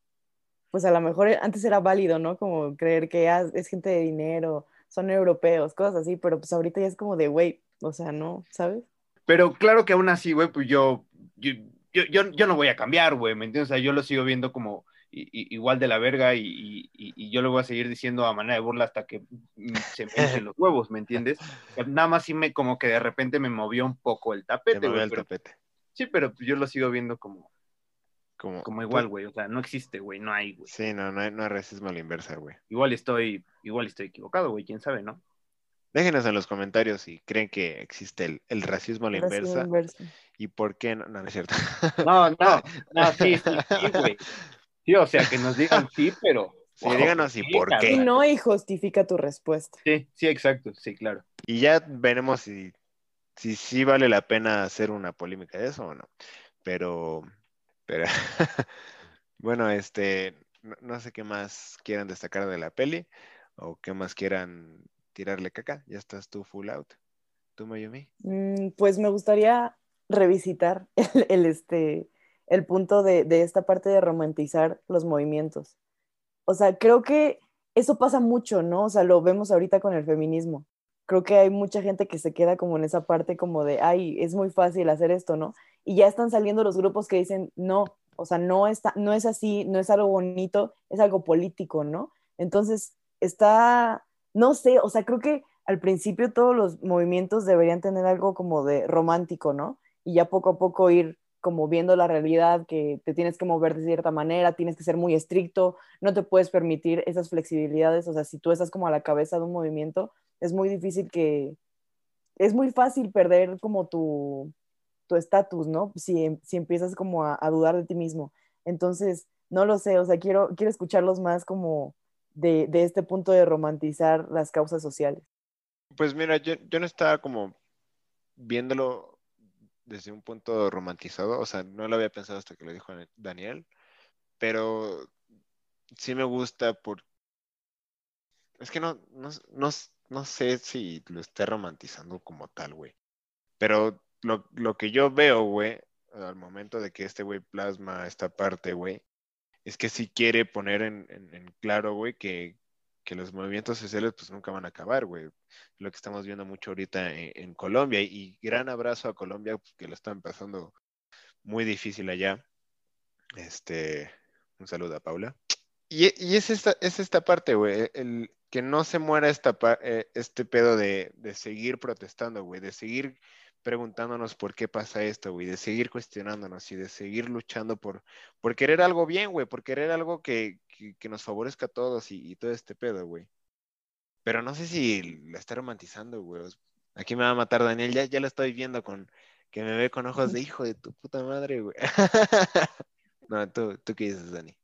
pues a lo mejor antes era válido, ¿no? Como creer que ah, es gente de dinero, son europeos, cosas así, pero pues ahorita ya es como de, güey, o sea, no, ¿sabes? Pero claro que aún así, güey, pues yo, yo, yo, yo, yo no voy a cambiar, güey, ¿me entiendes? O sea, yo lo sigo viendo como igual de la verga y, y- yo lo voy a seguir diciendo a manera de burla hasta que mm, se me hinchen los huevos, ¿me entiendes? Nada más sí me como que de repente me movió un poco el te tapete, movió el pero- tapete. sí, pero yo lo sigo viendo como, Como, como igual, güey, o sea, no existe, güey, no hay, güey. Sí, no, no hay, no hay racismo a la inversa, güey. Igual estoy, igual estoy equivocado, güey, quién sabe, ¿no? Déjenos en los comentarios si creen que existe el, el racismo a la Racismo inversa inverso. y por qué no, no, no es cierto. No, no, no, sí, sí, sí, güey. Sí, o sea, que nos digan sí, pero... Sí, díganos y por qué. Y no, y justifica tu respuesta. Sí, sí, exacto, sí, claro. Y ya veremos si, si sí vale la pena hacer una polémica de eso o no. Pero, pero bueno, este, no, no sé qué más quieran destacar de la peli o qué más quieran tirarle caca. Ya estás tú full out. ¿Tú, Mayumi? Mm, Pues me gustaría revisitar el, el, este, el punto de, de esta parte de romantizar los movimientos. O sea, creo que eso pasa mucho, ¿no? O sea, lo vemos ahorita con el feminismo. Creo que hay mucha gente que se queda como en esa parte como de, ay, es muy fácil hacer esto, ¿no? Y ya están saliendo los grupos que dicen, no, o sea, no, está, no es así, no es algo bonito, es algo político, ¿no? Entonces, está, no sé, o sea, creo que al principio todos los movimientos deberían tener algo como de romántico, ¿no? Y ya poco a poco ir como viendo la realidad, que te tienes que mover de cierta manera, tienes que ser muy estricto, no te puedes permitir esas flexibilidades, o sea, si tú estás como a la cabeza de un movimiento, es muy difícil que, es muy fácil perder como tu tu estatus, ¿no? Si, si empiezas como a, a, dudar de ti mismo. Entonces, no lo sé, o sea, quiero, quiero escucharlos más como de, este punto de romantizar las causas sociales. Pues mira, yo, yo no estaba como viéndolo desde un punto romantizado, o sea, no lo había pensado hasta que lo dijo Daniel, pero sí me gusta por... Es que no, no, no, no sé si lo esté romantizando como tal, güey. Pero lo, lo que yo veo, güey, al momento de que este güey plasma esta parte, güey, es que sí quiere poner en, claro, güey, que, que, los movimientos sociales pues nunca van a acabar, güey. Lo que estamos viendo mucho ahorita en, en Colombia. Y, gran abrazo a Colombia, pues, que lo están pasando muy difícil allá. Este, un saludo a Paula. Y, y es, esta, es esta parte, güey, el que no se muera esta, eh, este pedo de, de seguir protestando, güey, de seguir preguntándonos por qué pasa esto, güey, de seguir cuestionándonos y de seguir luchando por, por querer algo bien, güey, por querer algo que, que, que nos favorezca a todos y, y, todo este pedo, güey. Pero no sé si la está romantizando, güey. Aquí me va a matar Daniel, ya, ya lo estoy viendo con que me ve con ojos de hijo de tu puta madre, güey. no, ¿tú, ¿tú qué dices, Dani?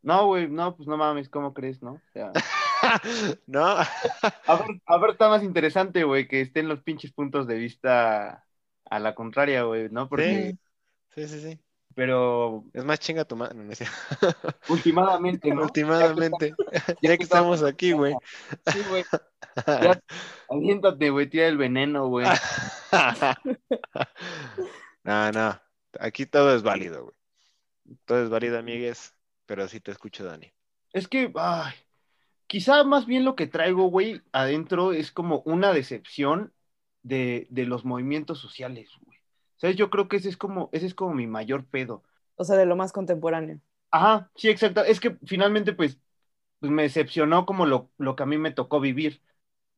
No, güey, no, pues no mames, ¿cómo crees, no? O sea... no. a, ver, a ver, está más interesante, güey, que estén los pinches puntos de vista a la contraria, güey, ¿no? Porque sí, sí, sí. sí. pero Es más chinga tu mano. ¿no? últimamente, ¿no? Últimamente. Ya que estamos aquí, güey. Sí, güey. Ya, aviéntate, güey, tira el veneno, güey. No, no. Aquí todo es válido, güey. Todo es válido, amigues. Pero sí te escucho, Dani. Es que, ay, quizá más bien lo que traigo, güey, adentro es como una decepción de, de los movimientos sociales, güey. ¿Sabes? Yo creo que ese es como, ese es como mi mayor pedo. O sea, de lo más contemporáneo. Ajá, sí, exacto. Es que finalmente, pues, pues me decepcionó como lo, lo que a mí me tocó vivir,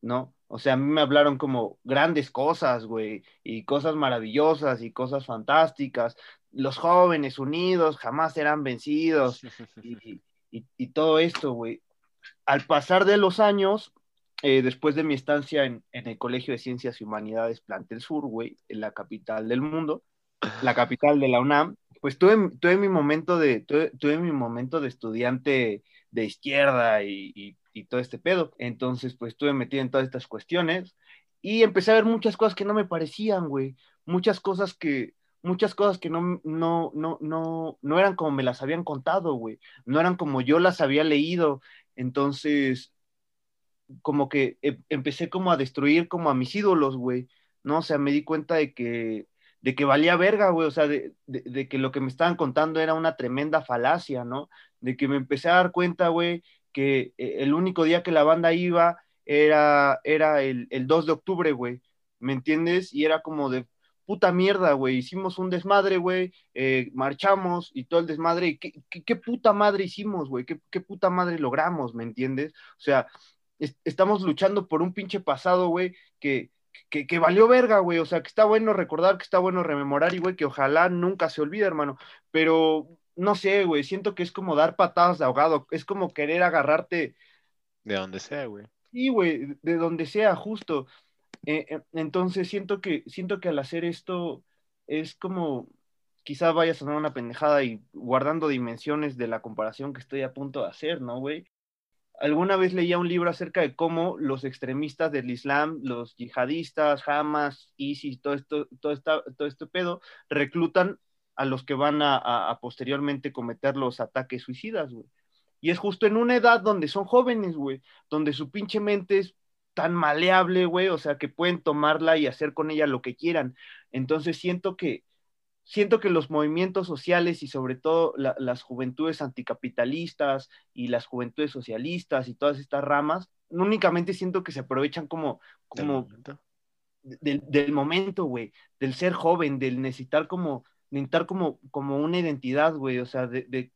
¿no? O sea, a mí me hablaron como grandes cosas, güey, y cosas maravillosas y cosas fantásticas. Los jóvenes unidos jamás serán vencidos y, y- y todo esto, güey. Al pasar de los años, eh, después de mi estancia en, en el Colegio de Ciencias y Humanidades Plantel Sur, güey, en la capital del mundo, la capital de la UNAM, pues tuve, tuve mi momento de, tuve, tuve mi momento de estudiante de izquierda y, y- todo este pedo. Entonces, pues estuve metido en todas estas cuestiones y empecé a ver muchas cosas que no me parecían, güey. Muchas cosas que, muchas cosas que no, no, no, no, no eran como me las habían contado, güey. No eran como yo las había leído. Entonces, como que em- empecé como a destruir como a mis ídolos, güey, ¿no? O sea, me di cuenta de que, de que valía verga, güey, o sea, de, de- que lo que me estaban contando era una tremenda falacia, ¿no? De que me empecé a dar cuenta, güey, que eh, el único día que la banda iba era, era el, el 2 de octubre, güey, ¿me entiendes? Y era como de puta mierda, güey, hicimos un desmadre, güey, eh, marchamos y todo el desmadre, ¿qué, qué, qué puta madre hicimos, güey? ¿Qué, ¿Qué puta madre logramos, ¿me entiendes? O sea, es- estamos luchando por un pinche pasado, güey, que, que, que valió verga, güey. O sea, que está bueno recordar, que está bueno rememorar y, güey, que ojalá nunca se olvide, hermano. Pero, no sé, güey, siento que es como dar patadas de ahogado, es como querer agarrarte, De donde sea, güey. sí, güey, de donde sea, justo. Eh, eh, entonces, siento que, siento que al hacer esto es como, quizá vaya a sonar una pendejada y guardando dimensiones de la comparación que estoy a punto de hacer, ¿no, güey? Alguna vez leía un libro acerca de cómo los extremistas del Islam, los yihadistas, Hamas, ISIS, todo esto, todo esta, todo este pedo, reclutan a los que van a, a, a posteriormente cometer los ataques suicidas, güey. Y es justo en una edad donde son jóvenes, güey, donde su pinche mente es tan maleable, güey, o sea, que pueden tomarla y hacer con ella lo que quieran. Entonces siento que, siento que los movimientos sociales y sobre todo la, las juventudes anticapitalistas y las juventudes socialistas y todas estas ramas, únicamente siento que se aprovechan como, como del, del momento, güey, del ser joven, del necesitar como, necesitar como, como una identidad, güey, o sea, de, de,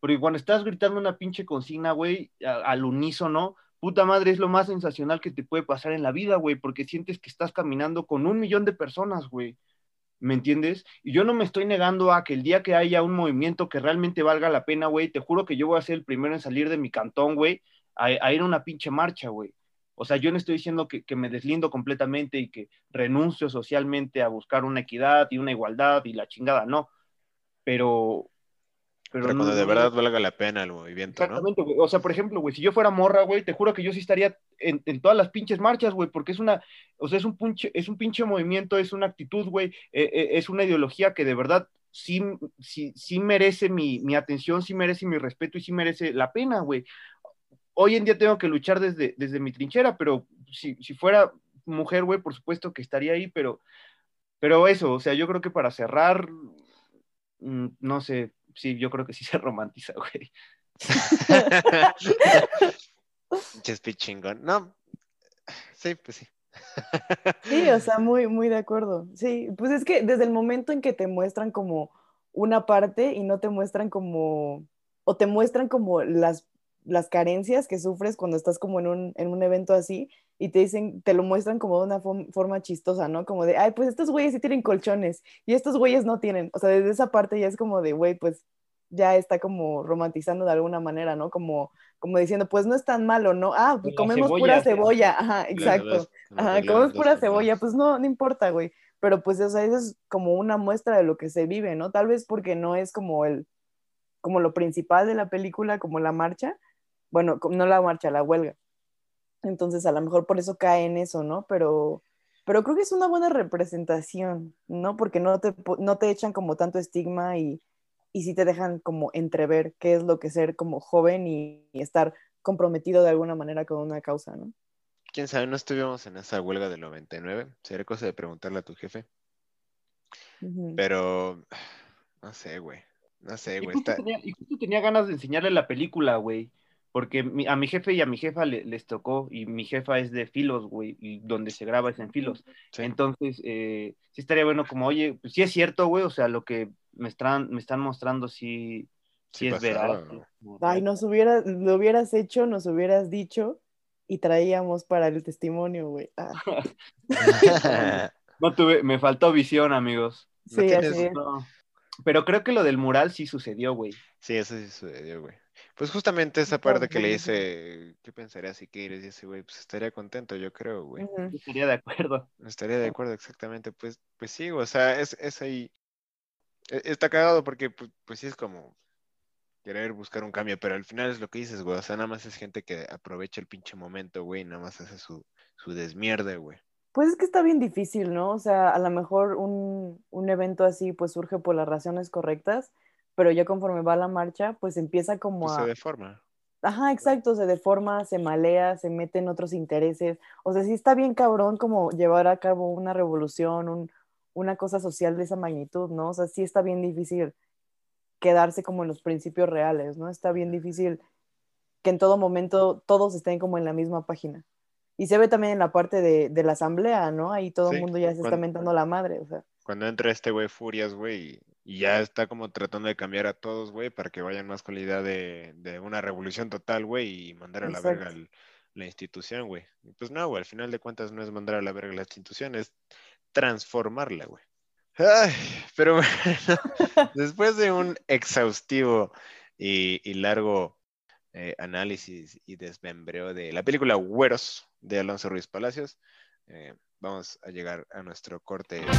porque cuando estás gritando una pinche consigna, güey, al unísono, puta madre, es lo más sensacional que te puede pasar en la vida, güey, porque sientes que estás caminando con un millón de personas, güey. ¿Me entiendes? Y yo no me estoy negando a que el día que haya un movimiento que realmente valga la pena, güey, te juro que yo voy a ser el primero en salir de mi cantón, güey, a, ir a una pinche marcha, güey. O sea, yo no estoy diciendo que, que me deslindo completamente y que renuncio socialmente a buscar una equidad y una igualdad y la chingada, no. Pero. Pero, cuando no- de verdad valga la pena el movimiento, ¿no? Exactamente, güey. O sea, por ejemplo, güey, si yo fuera morra, güey, te juro que yo sí estaría en, en todas las pinches marchas, güey, porque es una, o sea, es un pinche, es un pinche movimiento, es una actitud, güey, eh, eh, es una ideología que de verdad sí, sí, sí merece mi, mi atención, sí merece mi respeto y sí merece la pena, güey. Hoy en día tengo que luchar desde, desde mi trinchera, pero si, si fuera mujer, güey, por supuesto que estaría ahí, pero, pero eso, o sea, yo creo que para cerrar, mm, no sé, sí, yo creo que sí se romantiza, güey. Chespi chingón. No, sí, pues sí. Sí, o sea, muy, muy de acuerdo. Sí, pues es que desde el momento en que te muestran como una parte y no te muestran como, o te muestran como las, las carencias que sufres cuando estás como en un, en un evento así y te dicen, te lo muestran como de una fo- forma chistosa, ¿no? Como de, ay, pues estos güeyes sí tienen colchones y estos güeyes no tienen. O sea, desde esa parte ya es como de, güey, pues ya está como romantizando de alguna manera, ¿no? Como, como diciendo, pues no es tan malo, ¿no? Ah, pues comemos cebolla. pura cebolla, ajá, exacto. Ajá, comemos pura cebolla, pues no, no importa, güey. Pero pues, o sea, eso es como una muestra de lo que se vive, ¿no? Tal vez porque no es como el, como lo principal de la película, como la marcha. Bueno, no la marcha, la huelga. Entonces, a lo mejor por eso cae en eso, ¿no? Pero, pero creo que es una buena representación, ¿no? Porque no te, no te echan como tanto estigma y, y sí te dejan como entrever qué es lo que ser como joven y, y estar comprometido de alguna manera con una causa, ¿no? Quién sabe, no estuvimos en esa huelga del 99. Sería cosa de preguntarle a tu jefe. Pero, no sé, güey. No sé, Y güey. justo, Está... tenía, y justo tenía ganas de enseñarle la película, güey. Porque mi- a mi jefe y a mi jefa le- les tocó, y mi jefa es de Filos, güey, y donde se graba es en Filos. sí. Entonces, eh, sí estaría bueno como, oye, pues sí es cierto, güey, o sea, lo que me están, me están mostrando sí, sí, Sí es como Ay, nos hubieras, lo hubieras hecho, nos hubieras dicho y traíamos para el testimonio, güey. Ah, No tuve, me faltó visión, amigos. No sí, tienes- así es. No. Pero creo que lo del mural sí sucedió, güey. Sí, eso sí sucedió, güey. Pues justamente esa parte que le dice, ¿qué pensaría si quieres? Y ese güey, pues estaría contento, yo creo, güey. Estaría de acuerdo. Estaría de acuerdo exactamente, pues, pues sí, o sea, es, es ahí, e- está cagado porque pues, pues sí es como querer buscar un cambio, pero al final es lo que dices, güey, o sea, nada más es gente que aprovecha el pinche momento, güey, y nada más hace su, su desmierde, güey. Pues es que está bien difícil, ¿no? O sea, a lo mejor un, un evento así pues surge por las razones correctas, pero ya conforme va la marcha, pues empieza como Pues a... se deforma. Ajá, exacto, se deforma, se malea, se mete en otros intereses. O sea, sí está bien cabrón como llevar a cabo una revolución, un- una cosa social de esa magnitud, ¿no? O sea, sí está bien difícil quedarse como en los principios reales, ¿no? Está bien difícil que en todo momento todos estén como en la misma página. Y se ve también en la parte de, de la asamblea, ¿no? Ahí todo el mundo ya se está mentando la madre, o sea. Cuando entra este güey Furias, güey, y, ya está como tratando de cambiar a todos, güey, para que vayan más con la idea de, de una revolución total, güey, y mandar a la verga la institución, güey. Pues no, güey, al final de cuentas no es mandar a la verga la institución, es transformarla, güey. Ay, pero bueno, después de un exhaustivo y, y largo eh, análisis y desmembreo de la película Güeros de Alonso Ruiz Palacios, eh, vamos a llegar a nuestro corte. Desde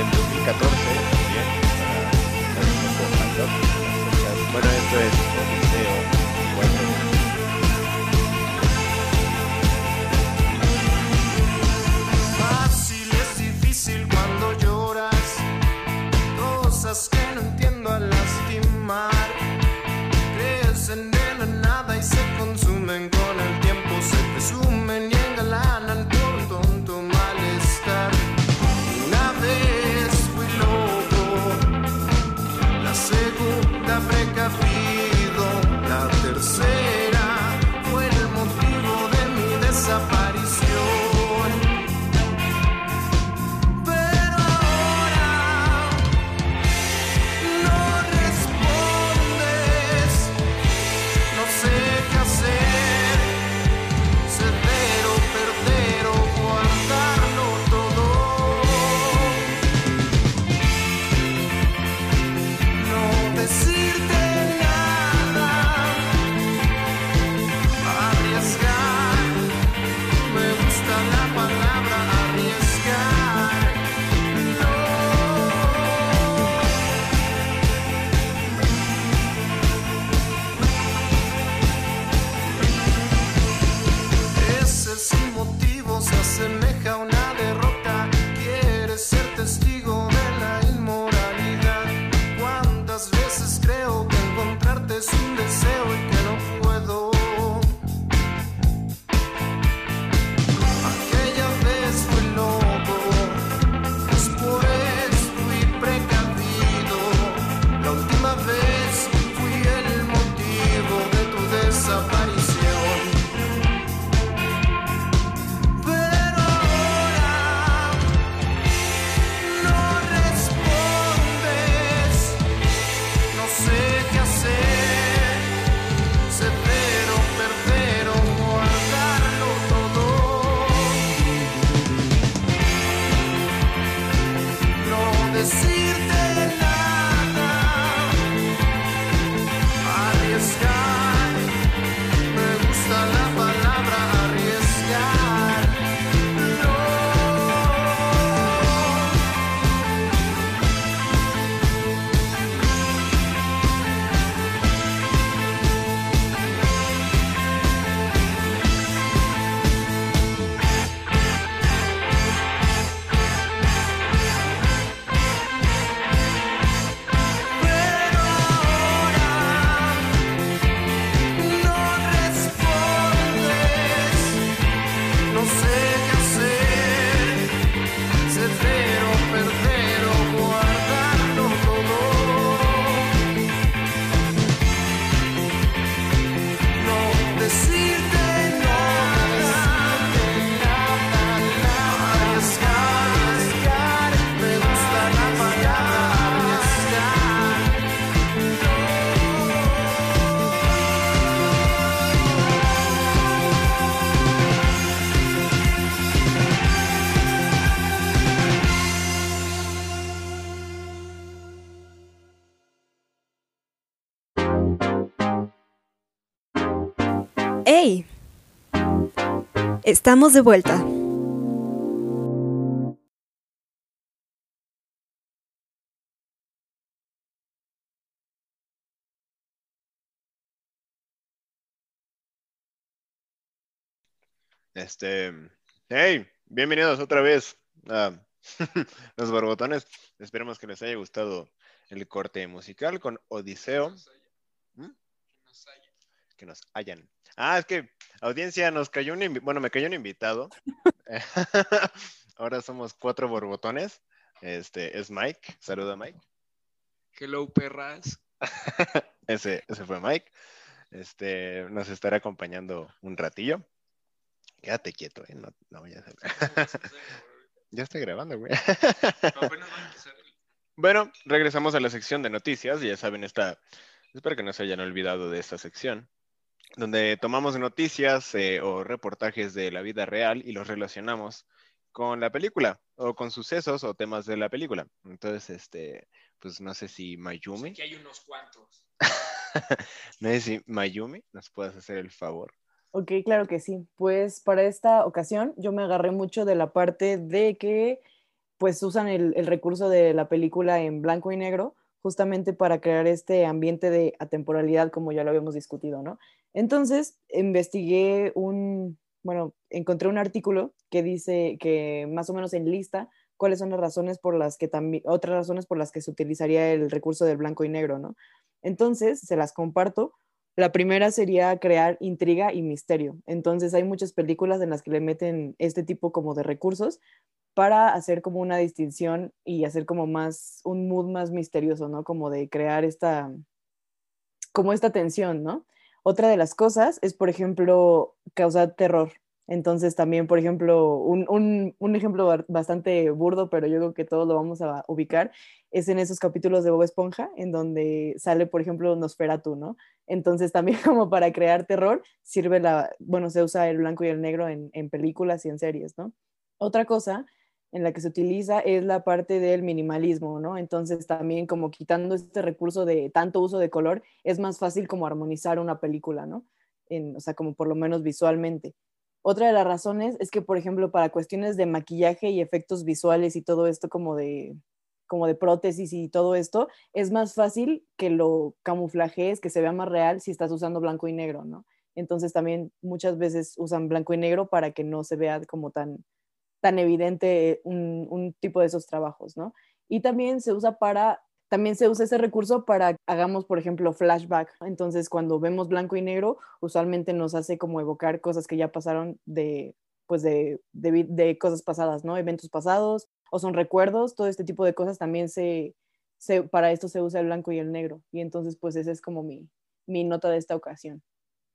el 2014 también, para las fechas. Bueno, esto es Odiseo ¡Hey! Estamos de vuelta. Este, hey, bienvenidos otra vez a Los Borbotones. Esperemos que les haya gustado el corte musical con Odiseo. ¿Mm? Que nos hayan. Ah, es que audiencia nos cayó un bueno, me cayó un invitado. Ahora somos cuatro borbotones. Este es Mike. Saluda Mike. Hello, perras. Ese, ese fue Mike. Este nos estará acompañando un ratillo. Quédate quieto, ¿eh? No, no vayas a... Ya estoy grabando, güey. Bueno, regresamos a la sección de noticias. Ya saben, esta. Espero que no se hayan olvidado de esta sección, donde tomamos noticias eh, o reportajes de la vida real y los relacionamos con la película o con sucesos o temas de la película. Entonces, este, pues no sé si Mayumi, Aquí hay unos cuantos. no sé si Mayumi nos puedas hacer el favor. Ok, claro que sí. Pues para esta ocasión yo me agarré mucho de la parte de que pues usan el, el recurso de la película en blanco y negro justamente para crear este ambiente de atemporalidad como ya lo habíamos discutido, ¿no? Entonces investigué un, bueno, encontré un artículo que dice que más o menos enlista cuáles son las razones por las que también, otras razones por las que se utilizaría el recurso del blanco y negro, ¿no? Entonces, se las comparto. La primera sería crear intriga y misterio. Entonces, hay muchas películas en las que le meten este tipo como de recursos para hacer como una distinción y hacer como más, un mood más misterioso, ¿no? Como de crear esta, como esta tensión, ¿no? Otra de las cosas es, por ejemplo, causar terror. Entonces también, por ejemplo, un, un, un ejemplo ba- bastante burdo, pero yo creo que todos lo vamos a ubicar, es en esos capítulos de Bob Esponja, en donde sale, por ejemplo, Nosferatu, ¿no? Entonces también como para crear terror sirve la, bueno, se usa el blanco y el negro en, en películas y en series, ¿no? Otra cosa en la que se utiliza es la parte del minimalismo, ¿no? Entonces también como quitando este recurso de tanto uso de color, es más fácil como armonizar una película, ¿no? En, o sea, como por lo menos visualmente. Otra de las razones es que, por ejemplo, para cuestiones de maquillaje y efectos visuales y todo esto como de, como de prótesis y todo esto, es más fácil que lo camuflajees, que se vea más real si estás usando blanco y negro, ¿no? Entonces también muchas veces usan blanco y negro para que no se vea como tan, tan evidente un, tipo de esos trabajos, ¿no? Y también se usa para, también se usa ese recurso para, hagamos, por ejemplo, flashback. Entonces, cuando vemos blanco y negro, usualmente nos hace como evocar cosas que ya pasaron de, pues de, de, de cosas pasadas, ¿no? Eventos pasados o son recuerdos, todo este tipo de cosas también se, se, para esto se usa el blanco y el negro. Y entonces, pues esa es como mi, mi nota de esta ocasión.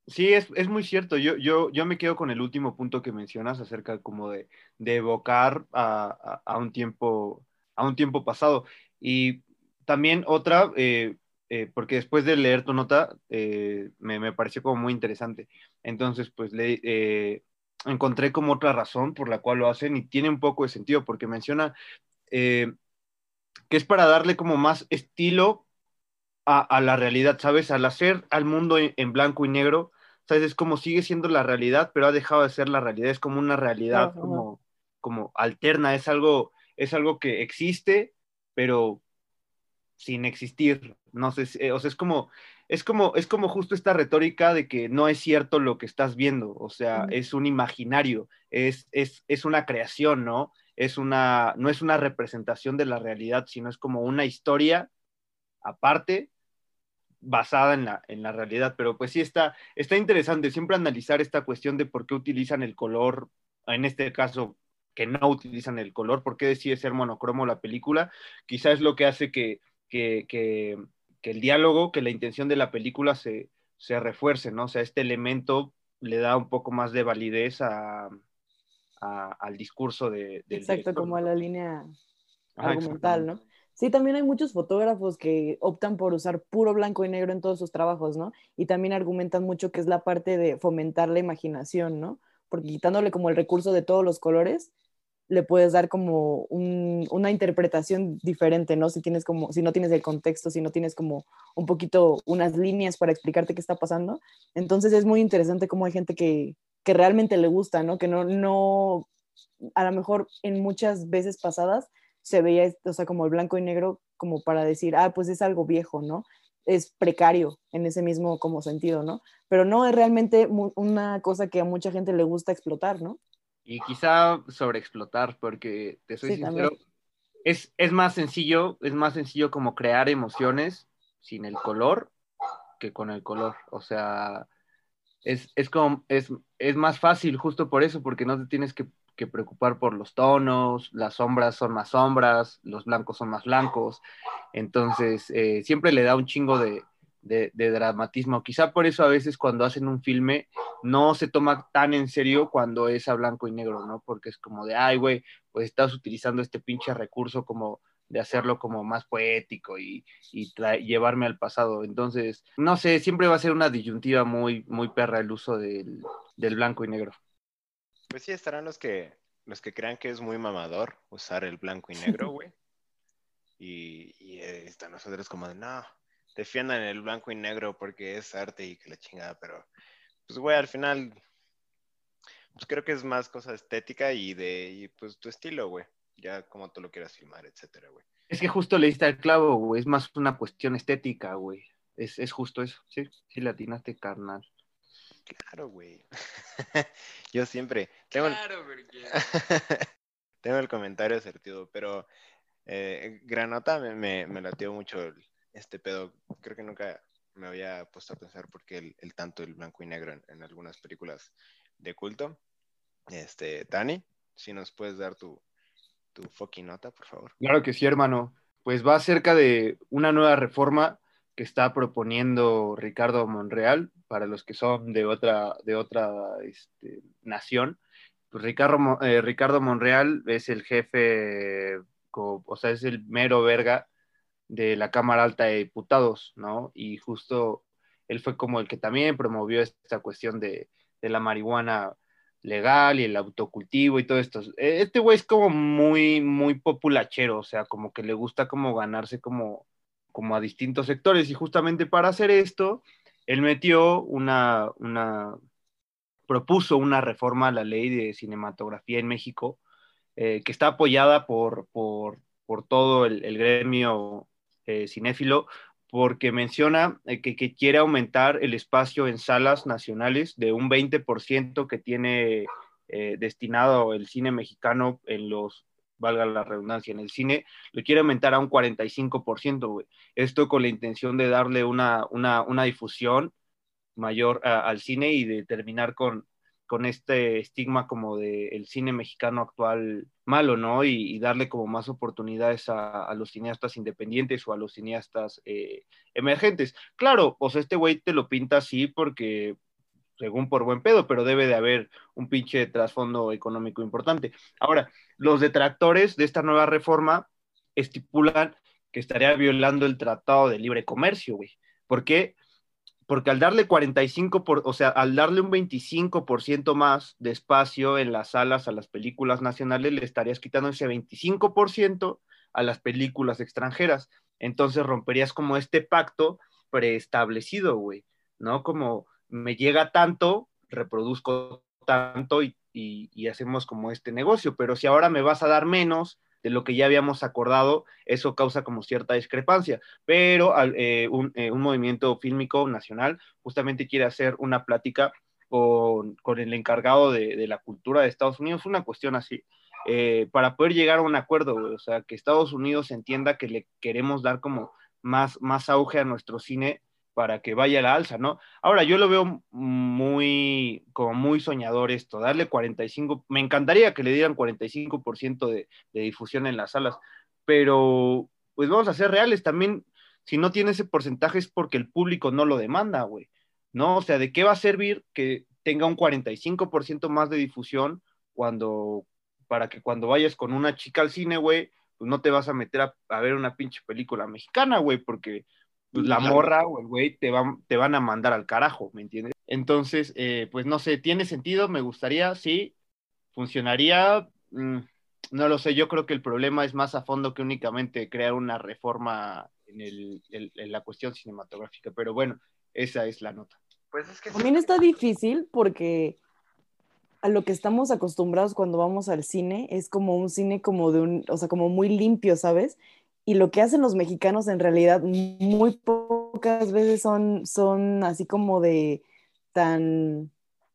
Sí, es, es muy cierto. Yo, yo, yo me quedo con el último punto que mencionas acerca como de, de evocar a, a- a un tiempo, a un tiempo pasado. Y también otra, eh, eh, porque después de leer tu nota, eh, me, me pareció como muy interesante. Entonces, pues le, eh, encontré como otra razón por la cual lo hacen y tiene un poco de sentido, porque menciona eh, que es para darle como más estilo a, a la realidad, ¿sabes? Al hacer al mundo en, en blanco y negro, ¿sabes? Es como sigue siendo la realidad, pero ha dejado de ser la realidad, es como una realidad Ajá. como, como alterna, es algo, es algo que existe, pero sin existir, no sé, eh, o sea, es como, es como, es como justo esta retórica de que no es cierto lo que estás viendo, o sea, es un imaginario, es, es, es una creación, ¿no? Es una, no es una representación de la realidad, sino es como una historia aparte basada en la, en la realidad, pero pues sí está, está interesante siempre analizar esta cuestión de por qué utilizan el color, en este caso que no utilizan el color, por qué decide ser monocromo la película, quizás es lo que hace que, que, que, que el diálogo, que la intención de la película se, se refuerce, ¿no? O sea, este elemento le da un poco más de validez a, a- al discurso de, del Exacto, director, como a la línea argumental. ¿no? Sí, también hay muchos fotógrafos que optan por usar puro blanco y negro en todos sus trabajos, ¿no? Y también argumentan mucho que es la parte de fomentar la imaginación, ¿no? Porque quitándole como el recurso de todos los colores, le puedes dar como un- una interpretación diferente, ¿no? Si tienes como, si no tienes el contexto, si no tienes como un poquito unas líneas para explicarte qué está pasando. Entonces es muy interesante cómo hay gente que, que realmente le gusta, ¿no? Que no, no, a lo mejor en muchas veces pasadas se veía, o sea, como el blanco y negro como para decir, ah, pues es algo viejo, ¿no? Es precario en ese mismo como sentido, ¿no? Pero no es realmente una cosa que a mucha gente le gusta explotar, ¿no? Y quizá sobreexplotar, porque te soy Sí, sincero, es, es más sencillo, es más sencillo como crear emociones sin el color que con el color. O sea, es, es como, es, es más fácil justo por eso, porque no te tienes que, que preocupar por los tonos, las sombras son más sombras, los blancos son más blancos. Entonces, eh, siempre le da un chingo de, dramatismo. Quizá por eso a veces cuando hacen un filme no se toma tan en serio cuando es a blanco y negro, ¿no? Porque es como de, ay, güey, pues estás utilizando este pinche recurso como de hacerlo como más poético y, llevarme al pasado. Entonces, no sé, siempre va a ser una disyuntiva muy, muy perra el uso del blanco y negro. Pues sí, estarán los que, los que crean que es muy mamador usar el blanco y negro, güey. Y, y eh, están nosotros como de, no, defiendan el blanco y negro porque es arte y que la chingada, pero pues güey, al final, pues creo que es más cosa estética y de, y, pues tu estilo, güey. Ya como tú lo quieras filmar, etcétera, güey. Es que justo le diste al clavo, güey, es más una cuestión estética, güey. Es, es justo eso, sí, sí le atinaste, carnal. Claro, güey. Yo siempre tengo el, Claro, porque tengo el comentario asertivo, pero eh, Granota me, me, me latió mucho el- este pedo. Creo que nunca me había puesto a pensar por qué el, el tanto el blanco y negro en, en algunas películas de culto. Este, Dani, si nos puedes dar tu, tu fucking nota, por favor. Claro que sí, hermano. Pues va acerca de una nueva reforma que está proponiendo Ricardo Monreal para los que son de otra, de otra este, nación. Pues Ricardo, eh, Ricardo Monreal es el jefe, o sea, es el mero verga de la Cámara Alta de Diputados, ¿no? Y justo él fue como el que también promovió esta cuestión de, de la marihuana legal y el autocultivo y todo esto. Eh, Este güey es como muy, muy populachero, o sea, como que le gusta como ganarse como, como a distintos sectores y justamente para hacer esto, él metió una, una, propuso una reforma a la ley de cinematografía en México eh, que está apoyada por, por, por todo el, gremio eh, cinéfilo porque menciona eh, que, que quiere aumentar el espacio en salas nacionales de un 20% que tiene destinado el cine mexicano en los, valga la redundancia, en el cine, lo quiere aumentar a un 45%, güey. Esto con la intención de darle una, una, una difusión mayor al cine y de terminar con, con este estigma como de el cine mexicano actual malo, ¿no? Y, darle como más oportunidades a, los cineastas independientes o a los cineastas eh, emergentes. Claro, sea, este güey te lo pinta así porque según por buen pedo, pero debe de haber un pinche trasfondo económico importante. Ahora, los detractores de esta nueva reforma estipulan que estaría violando el Tratado de Libre Comercio, güey. ¿Por qué? Porque al darle 45, por, o sea, al darle un 25% más de espacio en las salas a las películas nacionales, le estarías quitando ese 25% a las películas extranjeras. Entonces romperías como este pacto preestablecido, güey, ¿no? Como me llega tanto, reproduzco tanto y, hacemos como este negocio, pero si ahora me vas a dar menos de lo que ya habíamos acordado, eso causa como cierta discrepancia. Pero eh, un, eh, un, movimiento fílmico nacional justamente quiere hacer una plática con, el encargado de, de, la cultura de Estados Unidos, una cuestión así, eh, para poder llegar a un acuerdo, o sea, que Estados Unidos entienda que le queremos dar como más, más auge a nuestro cine para que vaya a la alza, ¿no? Ahora, yo lo veo muy, como muy soñador esto, darle 45, me encantaría que le dieran 45% de, difusión en las salas, pero pues vamos a ser reales, también si no tiene ese porcentaje es porque el público no lo demanda, güey, ¿no? O sea, ¿de qué va a servir que tenga un 45% más de difusión cuando, para que cuando vayas con una chica al cine, güey, pues no te vas a meter a, a ver una pinche película mexicana, güey, porque pues, la morra o el güey te van, te van a mandar al carajo, ¿me entiendes? Entonces, eh, pues no sé, ¿tiene sentido? Me gustaría, sí. ¿Funcionaría? Mm, no lo sé, yo creo que el problema es más a fondo que únicamente crear una reforma en, el- el- en la cuestión cinematográfica, pero bueno, esa es la nota. Pues es que También está difícil porque a lo que estamos acostumbrados cuando vamos al cine es como un cine como de un, o sea, como muy limpio, ¿sabes? Y lo que hacen los mexicanos en realidad muy pocas veces son, son así como de tan,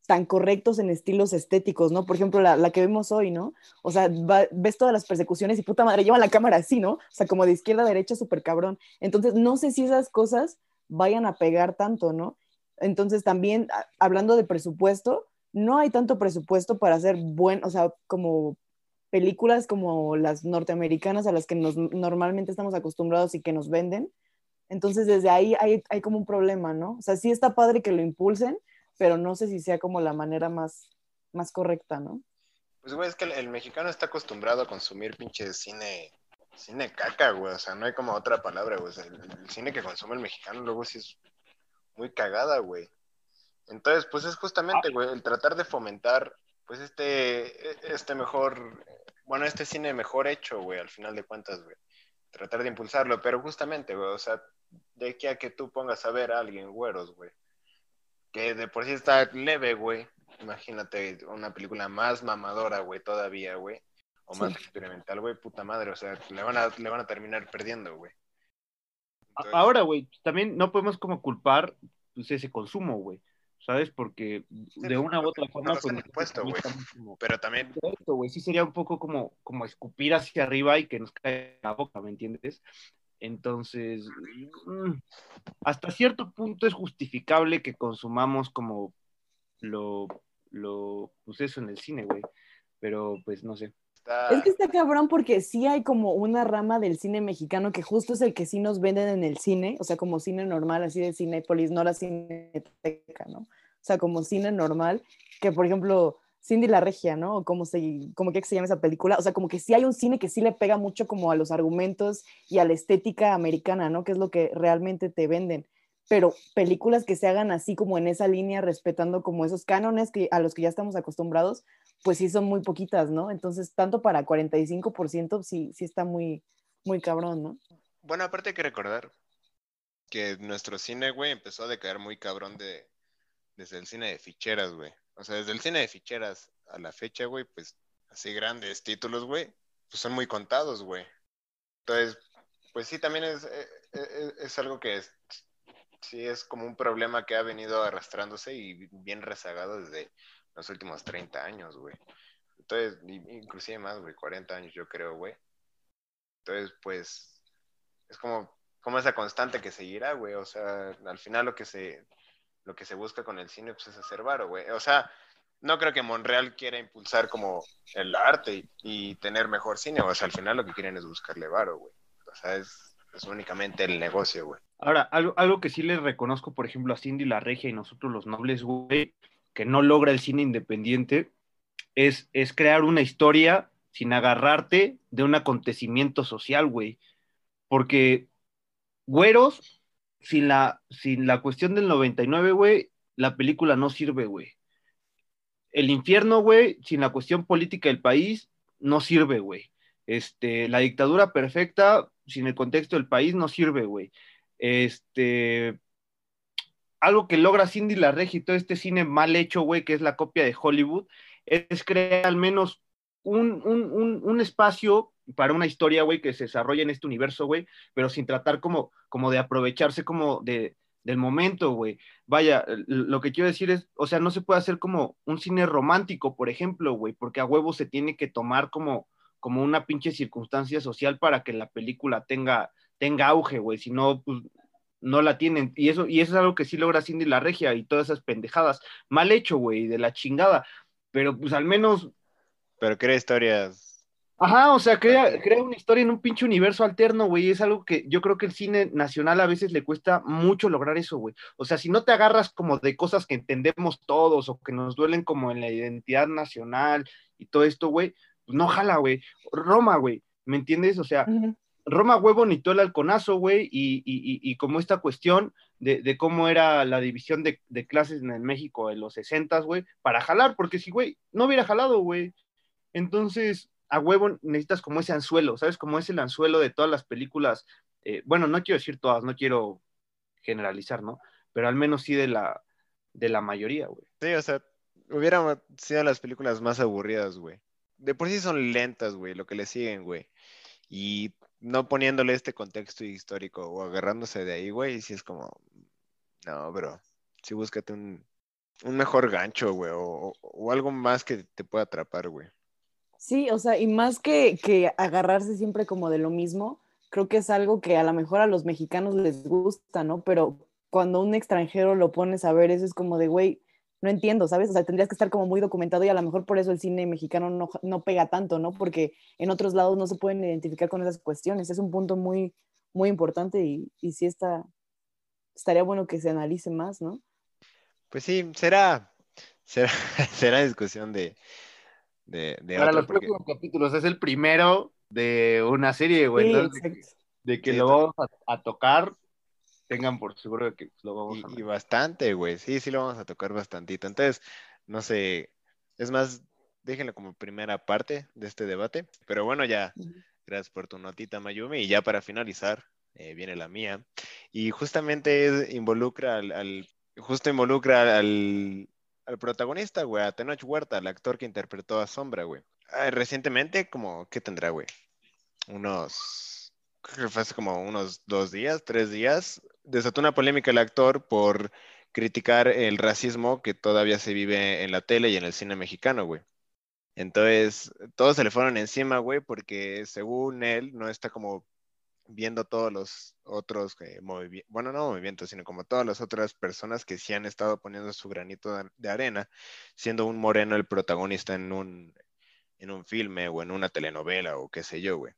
tan correctos en estilos estéticos, ¿no? Por ejemplo, la, la que vemos hoy, ¿no? O sea, va- ves todas las persecuciones y puta madre, llevan la cámara así, ¿no? O sea, como de izquierda a derecha, súper cabrón. Entonces, no sé si esas cosas vayan a pegar tanto, ¿no? Entonces, también hablando de presupuesto, no hay tanto presupuesto para hacer buen, o sea, como películas como las norteamericanas a las que nos, normalmente estamos acostumbrados y que nos venden. Entonces, desde ahí hay, hay como un problema, ¿no? O sea, sí está padre que lo impulsen, pero no sé si sea como la manera más, más correcta, ¿no? Pues, güey, es que el, mexicano está acostumbrado a consumir pinche cine, cine caca, güey. O sea, no hay como otra palabra, güey. El, cine que consume el mexicano luego sí es muy cagada, güey. Entonces, pues es justamente, güey, el tratar de fomentar, pues este, este mejor, bueno, este cine mejor hecho, güey, al final de cuentas, güey. Tratar de impulsarlo, pero justamente, güey, o sea, de aquí a que tú pongas a ver a alguien güeros, güey, que de por sí está leve, güey. Imagínate una película más mamadora, güey, todavía, güey. O más experimental, güey, puta madre. O sea, le van a, le van a terminar perdiendo, güey. Entonces, Ahora, güey, también no podemos como culpar pues, ese consumo, güey, ¿sabes? Porque de una u otra forma, pues... impuesto, también güey. como- Pero también, güey, sí sería un poco como, como escupir hacia arriba y que nos cae en la boca, ¿me entiendes? Entonces, mm, hasta cierto punto es justificable que consumamos como lo, lo, pues eso en el cine, güey, pero pues no sé. Está... Es que está cabrón porque sí hay como una rama del cine mexicano que justo es el que sí nos venden en el cine, o sea, como cine normal, así de Cinépolis, no la cineteca, ¿no? O sea, como cine normal, que por ejemplo, Cindy la Regia, ¿no? O como se, como que se llama esa película, o sea, como que sí hay un cine que sí le pega mucho como a los argumentos y a la estética americana, ¿no? Que es lo que realmente te venden. Pero películas que se hagan así como en esa línea, respetando como esos cánones que, a los que ya estamos acostumbrados, pues sí son muy poquitas, ¿no? Entonces, tanto para 45% sí, sí está muy, muy cabrón, ¿no? Bueno, aparte hay que recordar que nuestro cine, güey, empezó a decaer muy cabrón de, desde el cine de ficheras, güey. O sea, desde el cine de ficheras a la fecha, güey, pues así grandes títulos, güey, pues son muy contados, güey. Entonces, pues sí, también es, eh, eh, es algo que es, sí es como un problema que ha venido arrastrándose y bien rezagado desde los últimos 30 años, güey. Entonces, inclusive más, güey, 40 años yo creo, güey. Entonces, pues, es como, como esa constante que seguirá, güey. O sea, al final lo que se, lo que se busca con el cine, pues es hacer varo, güey. O sea, no creo que Monreal quiera impulsar como el arte y, y tener mejor cine, o sea, al final lo que quieren es buscarle varo, güey. O sea, es, es únicamente el negocio, güey. Ahora, algo, algo que sí les reconozco, por ejemplo, a Cindy la Regia y nosotros los nobles, güey, que no logra el cine independiente, es, es crear una historia sin agarrarte de un acontecimiento social, güey. Porque, güeros, sin la, sin la cuestión del 99, güey, la película no sirve, güey. El infierno, güey, sin la cuestión política del país, no sirve, güey. Este, la dictadura perfecta, sin el contexto del país, no sirve, güey. Este, algo que logra Cindy la y todo este cine mal hecho, güey, que es la copia de Hollywood, es crear al menos un, un, un, un espacio para una historia, güey, que se desarrolla en este universo, güey, pero sin tratar como, como de aprovecharse como de, del momento, güey. Vaya, lo que quiero decir es, o sea, no se puede hacer como un cine romántico, por ejemplo, güey, porque a huevo se tiene que tomar como, como una pinche circunstancia social para que la película tenga, tenga auge, güey, si no, pues no la tienen. Y eso, y eso es algo que sí logra Cindy la Regia y todas esas pendejadas. Mal hecho, güey, de la chingada. Pero pues al menos. Pero crea historias. Ajá, o sea, crea, crea una historia en un pinche universo alterno, güey. Es algo que yo creo que el cine nacional a veces le cuesta mucho lograr eso, güey. O sea, si no te agarras como de cosas que entendemos todos o que nos duelen como en la identidad nacional y todo esto, güey, pues no jala, güey. Roma, güey, ¿me entiendes? O sea, uh -huh. Roma, güey, bonito el halconazo, güey, y, y, y, como esta cuestión de, cómo era la división de, de, clases en el México en los 60, güey, para jalar, porque si, güey, no hubiera jalado, güey. Entonces, a huevo necesitas como ese anzuelo, ¿sabes? Como es el anzuelo de todas las películas. eh, bueno, no quiero decir todas, no quiero generalizar, ¿no? Pero al menos sí de la, de la mayoría, güey. Sí, o sea, hubieran sido las películas más aburridas, güey. De por sí son lentas, güey, lo que le siguen, güey. Y no poniéndole este contexto histórico o agarrándose de ahí, güey, sí es como, no, bro, sí búscate un, un mejor gancho, güey, o, o algo más que te pueda atrapar, güey. Sí, o sea, y más que, que agarrarse siempre como de lo mismo, creo que es algo que a lo mejor a los mexicanos les gusta, ¿no? Pero cuando un extranjero lo pones a ver, eso es como de, güey, no entiendo, ¿sabes? O sea, tendrías que estar como muy documentado y a lo mejor por eso el cine mexicano no, no pega tanto, ¿no? Porque en otros lados no se pueden identificar con esas cuestiones. Es un punto muy, muy importante y, y sí está, estaría bueno que se analice más, ¿no? Pues sí, será, será, será discusión de, de, de Para otro, los porque- próximos capítulos es el primero de una serie, güey. Sí, de que- exacto. de que Sí, lo vamos a, a tocar, tengan por seguro que lo vamos Y, a y bastante, güey. Sí, sí lo vamos a tocar bastantito. Entonces, no sé, es más, déjenlo como primera parte de este debate. Pero bueno, ya, gracias por tu notita, Mayumi. Y ya para finalizar, eh, viene la mía. Y justamente es- involucra al, al- justo involucra al, al protagonista, güey, a Tenoch Huerta, el actor que interpretó a Sombra, güey. Ah, recientemente, como, ¿qué tendrá, güey? Unos, creo que fue hace como unos dos días, tres días, desató una polémica el actor por criticar el racismo que todavía se vive en la tele y en el cine mexicano, güey. Entonces, todos se le fueron encima, güey, porque según él no está como viendo todos los otros eh, movimientos, bueno, no movimientos, sino como todas las otras personas que sí han estado poniendo su granito de, arena, siendo un moreno el protagonista en un, en un filme o en una telenovela o qué sé yo, güey.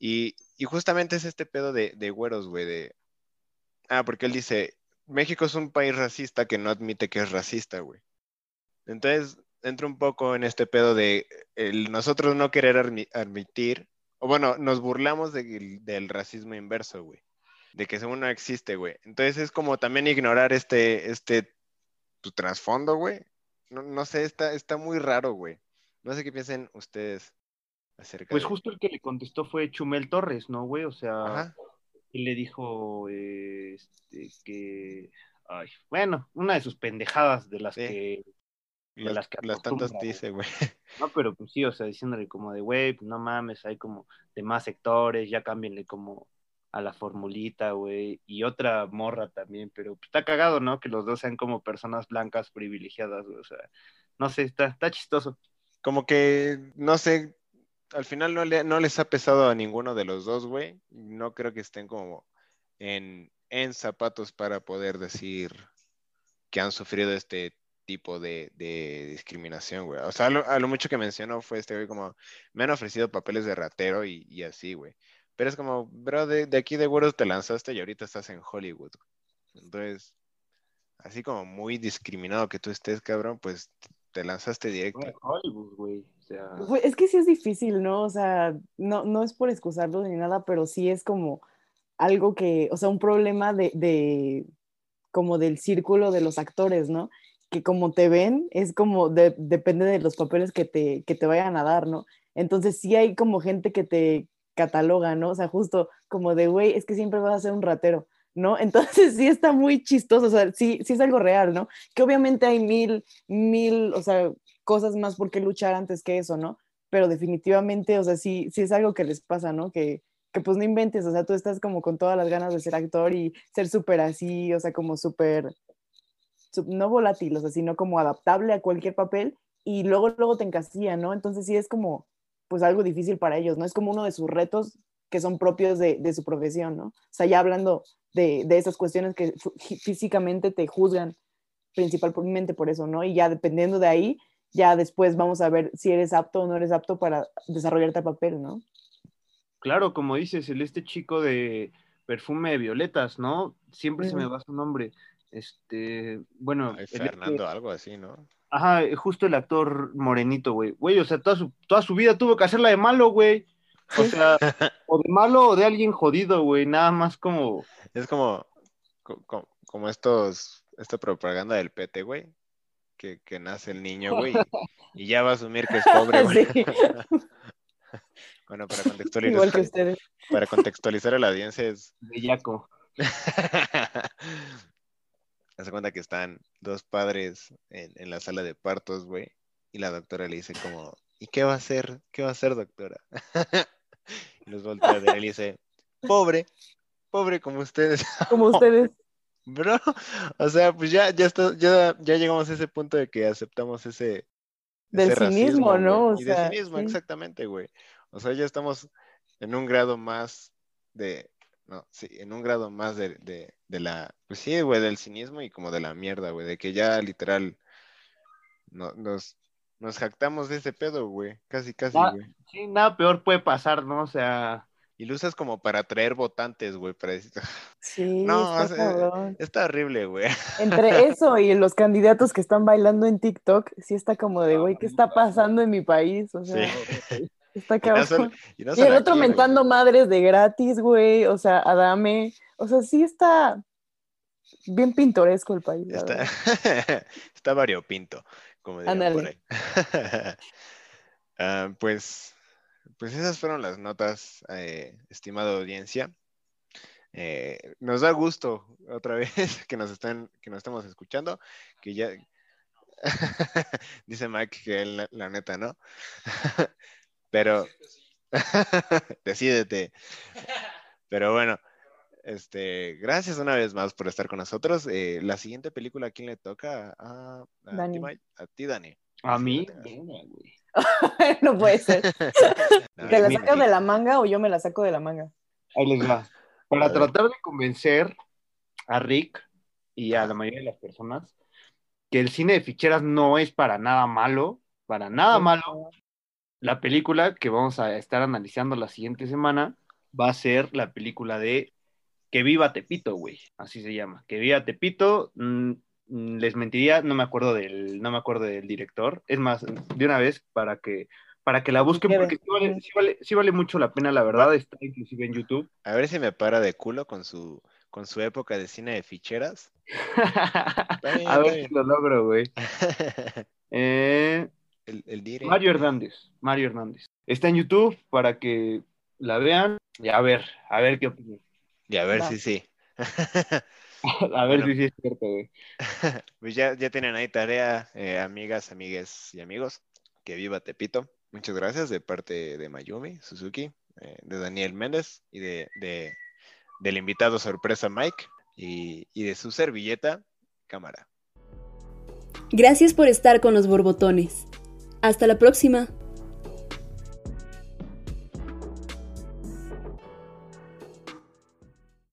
Y, justamente es este pedo de, güeros, güey, de... Ah, porque él dice, México es un país racista que no admite que es racista, güey. Entonces, entra un poco en este pedo de el nosotros no querer admi- admitir, o bueno, nos burlamos de- del racismo inverso, güey. De que según no existe, güey. Entonces es como también ignorar este, este, tu trasfondo, güey. No, no sé, está, está muy raro, güey. No sé qué piensen ustedes acerca Pues de... justo el que le contestó fue Chumel Torres, ¿no, güey? O sea, Ajá. él le dijo eh, este, que. Ay, bueno, una de sus pendejadas de las Sí. que. de Las, las que las tantas dice, güey. No, pero pues sí, o sea, diciéndole como de, güey, pues no mames, hay como de más sectores, ya cámbienle como a la formulita, güey, y otra morra también, pero pues, está cagado, ¿no? Que los dos sean como personas blancas privilegiadas, güey, o sea, no sé, está, está chistoso. Como que, no sé, al final no, le- no les ha pesado a ninguno de los dos, güey. No creo que estén como en, en zapatos para poder decir que han sufrido este tipo de, discriminación, güey. O sea, lo, a lo mucho que mencionó fue este güey como, me han ofrecido papeles de ratero y, así, güey. Pero es como, bro, de, aquí de güeros te lanzaste y ahorita estás en Hollywood. Entonces, así como muy discriminado que tú estés, cabrón, pues te lanzaste directo. Es que sí es difícil, ¿no? O sea, no, no es por excusarlo ni nada, pero sí es como algo que, o sea, un problema de, de como del círculo de los actores, ¿no? Que como te ven, es como, de- depende de los papeles que te, que te vayan a dar, ¿no? Entonces sí hay como gente que te cataloga, ¿no? O sea, justo como de, güey, es que siempre vas a ser un ratero, ¿no? Entonces sí está muy chistoso, o sea, sí, sí es algo real, ¿no? Que obviamente hay mil, mil, o sea, cosas más por qué luchar antes que eso, ¿no? Pero definitivamente, o sea, sí, sí es algo que les pasa, ¿no? Que, que pues no inventes, o sea, tú estás como con todas las ganas de ser actor y ser súper así, o sea, como súper, no volátil, o sea, sino como adaptable a cualquier papel y luego, luego te encasillan, ¿no? Entonces sí es como, pues algo difícil para ellos, ¿no? Es como uno de sus retos que son propios de, de su profesión, ¿no? O sea, ya hablando de, de esas cuestiones que físicamente te juzgan principalmente por eso, ¿no? Y ya dependiendo de ahí, ya después vamos a ver si eres apto o no eres apto para desarrollarte el papel, ¿no? claro, como dices, el este chico de perfume de violetas, ¿no? Siempre se me va su nombre. Este, bueno, Ay, el este- Fernando, algo así, ¿no? Ajá, justo el actor morenito, güey. Güey, o sea, toda su, toda su vida tuvo que hacerla de malo, güey. O sea, o de malo o de alguien jodido, güey. Nada más como... Es como, co- co- como estos, esta propaganda del PT, güey, que, que nace el niño, güey, y, ya va a asumir que es pobre, güey. Sí. Bueno, para contextualizar, Igual que ustedes. para contextualizar a la audiencia es Bellaco. Hace cuenta que están dos padres en, en la sala de partos, güey, y la doctora le dice como, ¿y qué va a hacer? ¿Qué va a hacer, doctora? y los voltea a ver y le dice, pobre, pobre como ustedes. Como ustedes. Bro, o sea, pues ya, ya, está, ya, ya llegamos a ese punto de que aceptamos ese... Del ese cinismo, ¿no? O y sea, de cinismo, sí. exactamente, güey. O sea, ya estamos en un grado más de... No, sí, en un grado más de, de, de la... Pues sí, güey, del cinismo y como de la mierda, güey. De que ya literal no, nos, nos jactamos de ese pedo, güey. Casi, casi, Ah. güey. Sí, nada peor puede pasar, ¿no? O sea, Y lo usas como para atraer votantes, güey. Para decir... Sí, No, está cabrón. Está horrible, güey. Entre eso y los candidatos que están bailando en TikTok, sí está como de, güey, ¿qué está pasando en mi país? O sea, Sí. está Y no cabrón. y no Y solo el otro aquí, güey. mentando madres de gratis, güey. O sea, Adame. O sea, sí está bien pintoresco el país. Está, está variopinto, como dirían por ahí. Ah, pues, pues esas fueron las notas, eh, estimada audiencia. Eh, nos da gusto otra vez que nos estén, que nos estemos escuchando, que ya dice Mike que él, la, la neta, ¿no? Pero decídete. Pero bueno, este, gracias una vez más por estar con nosotros. Eh, la siguiente película, ¿a quién le toca? A, a Dani. ti, Mike? A ti, Dani. a mí, venga, güey. no puede ser. No, ¿Te la sacas de la manga o yo me la saco de la manga? Ahí les va. Para tratar de convencer a Rick y a la mayoría de las personas que el cine de ficheras no es para nada malo, para nada malo. La película que vamos a estar analizando la siguiente semana va a ser la película de Que viva Tepito, güey. Así se llama. Que viva Tepito. mm, les mentiría, no me acuerdo del, no me acuerdo del director. Es más, de una vez para que para que la busquen, porque sí vale, sí vale- sí vale mucho la pena, la verdad. Está inclusive en YouTube. A ver si me para de culo con su, con su época de cine de ficheras. bien, a ver si lo logro, güey. Eh, el, el dire. Mario Hernández, Mario Hernández. Está en YouTube para que la vean y a ver, a ver qué opinan. Y a ver Va. si sí. A ver Bueno. si sí es cierto, güey. Pues ya, ya tienen ahí tarea, eh, amigas, amigues y amigos. Que viva Tepito. Muchas gracias de parte de Mayumi, Suzuki, eh, de Daniel Méndez y de, de- del invitado sorpresa Mike y, y de su servilleta, cámara. Gracias por estar con los borbotones. Hasta la próxima.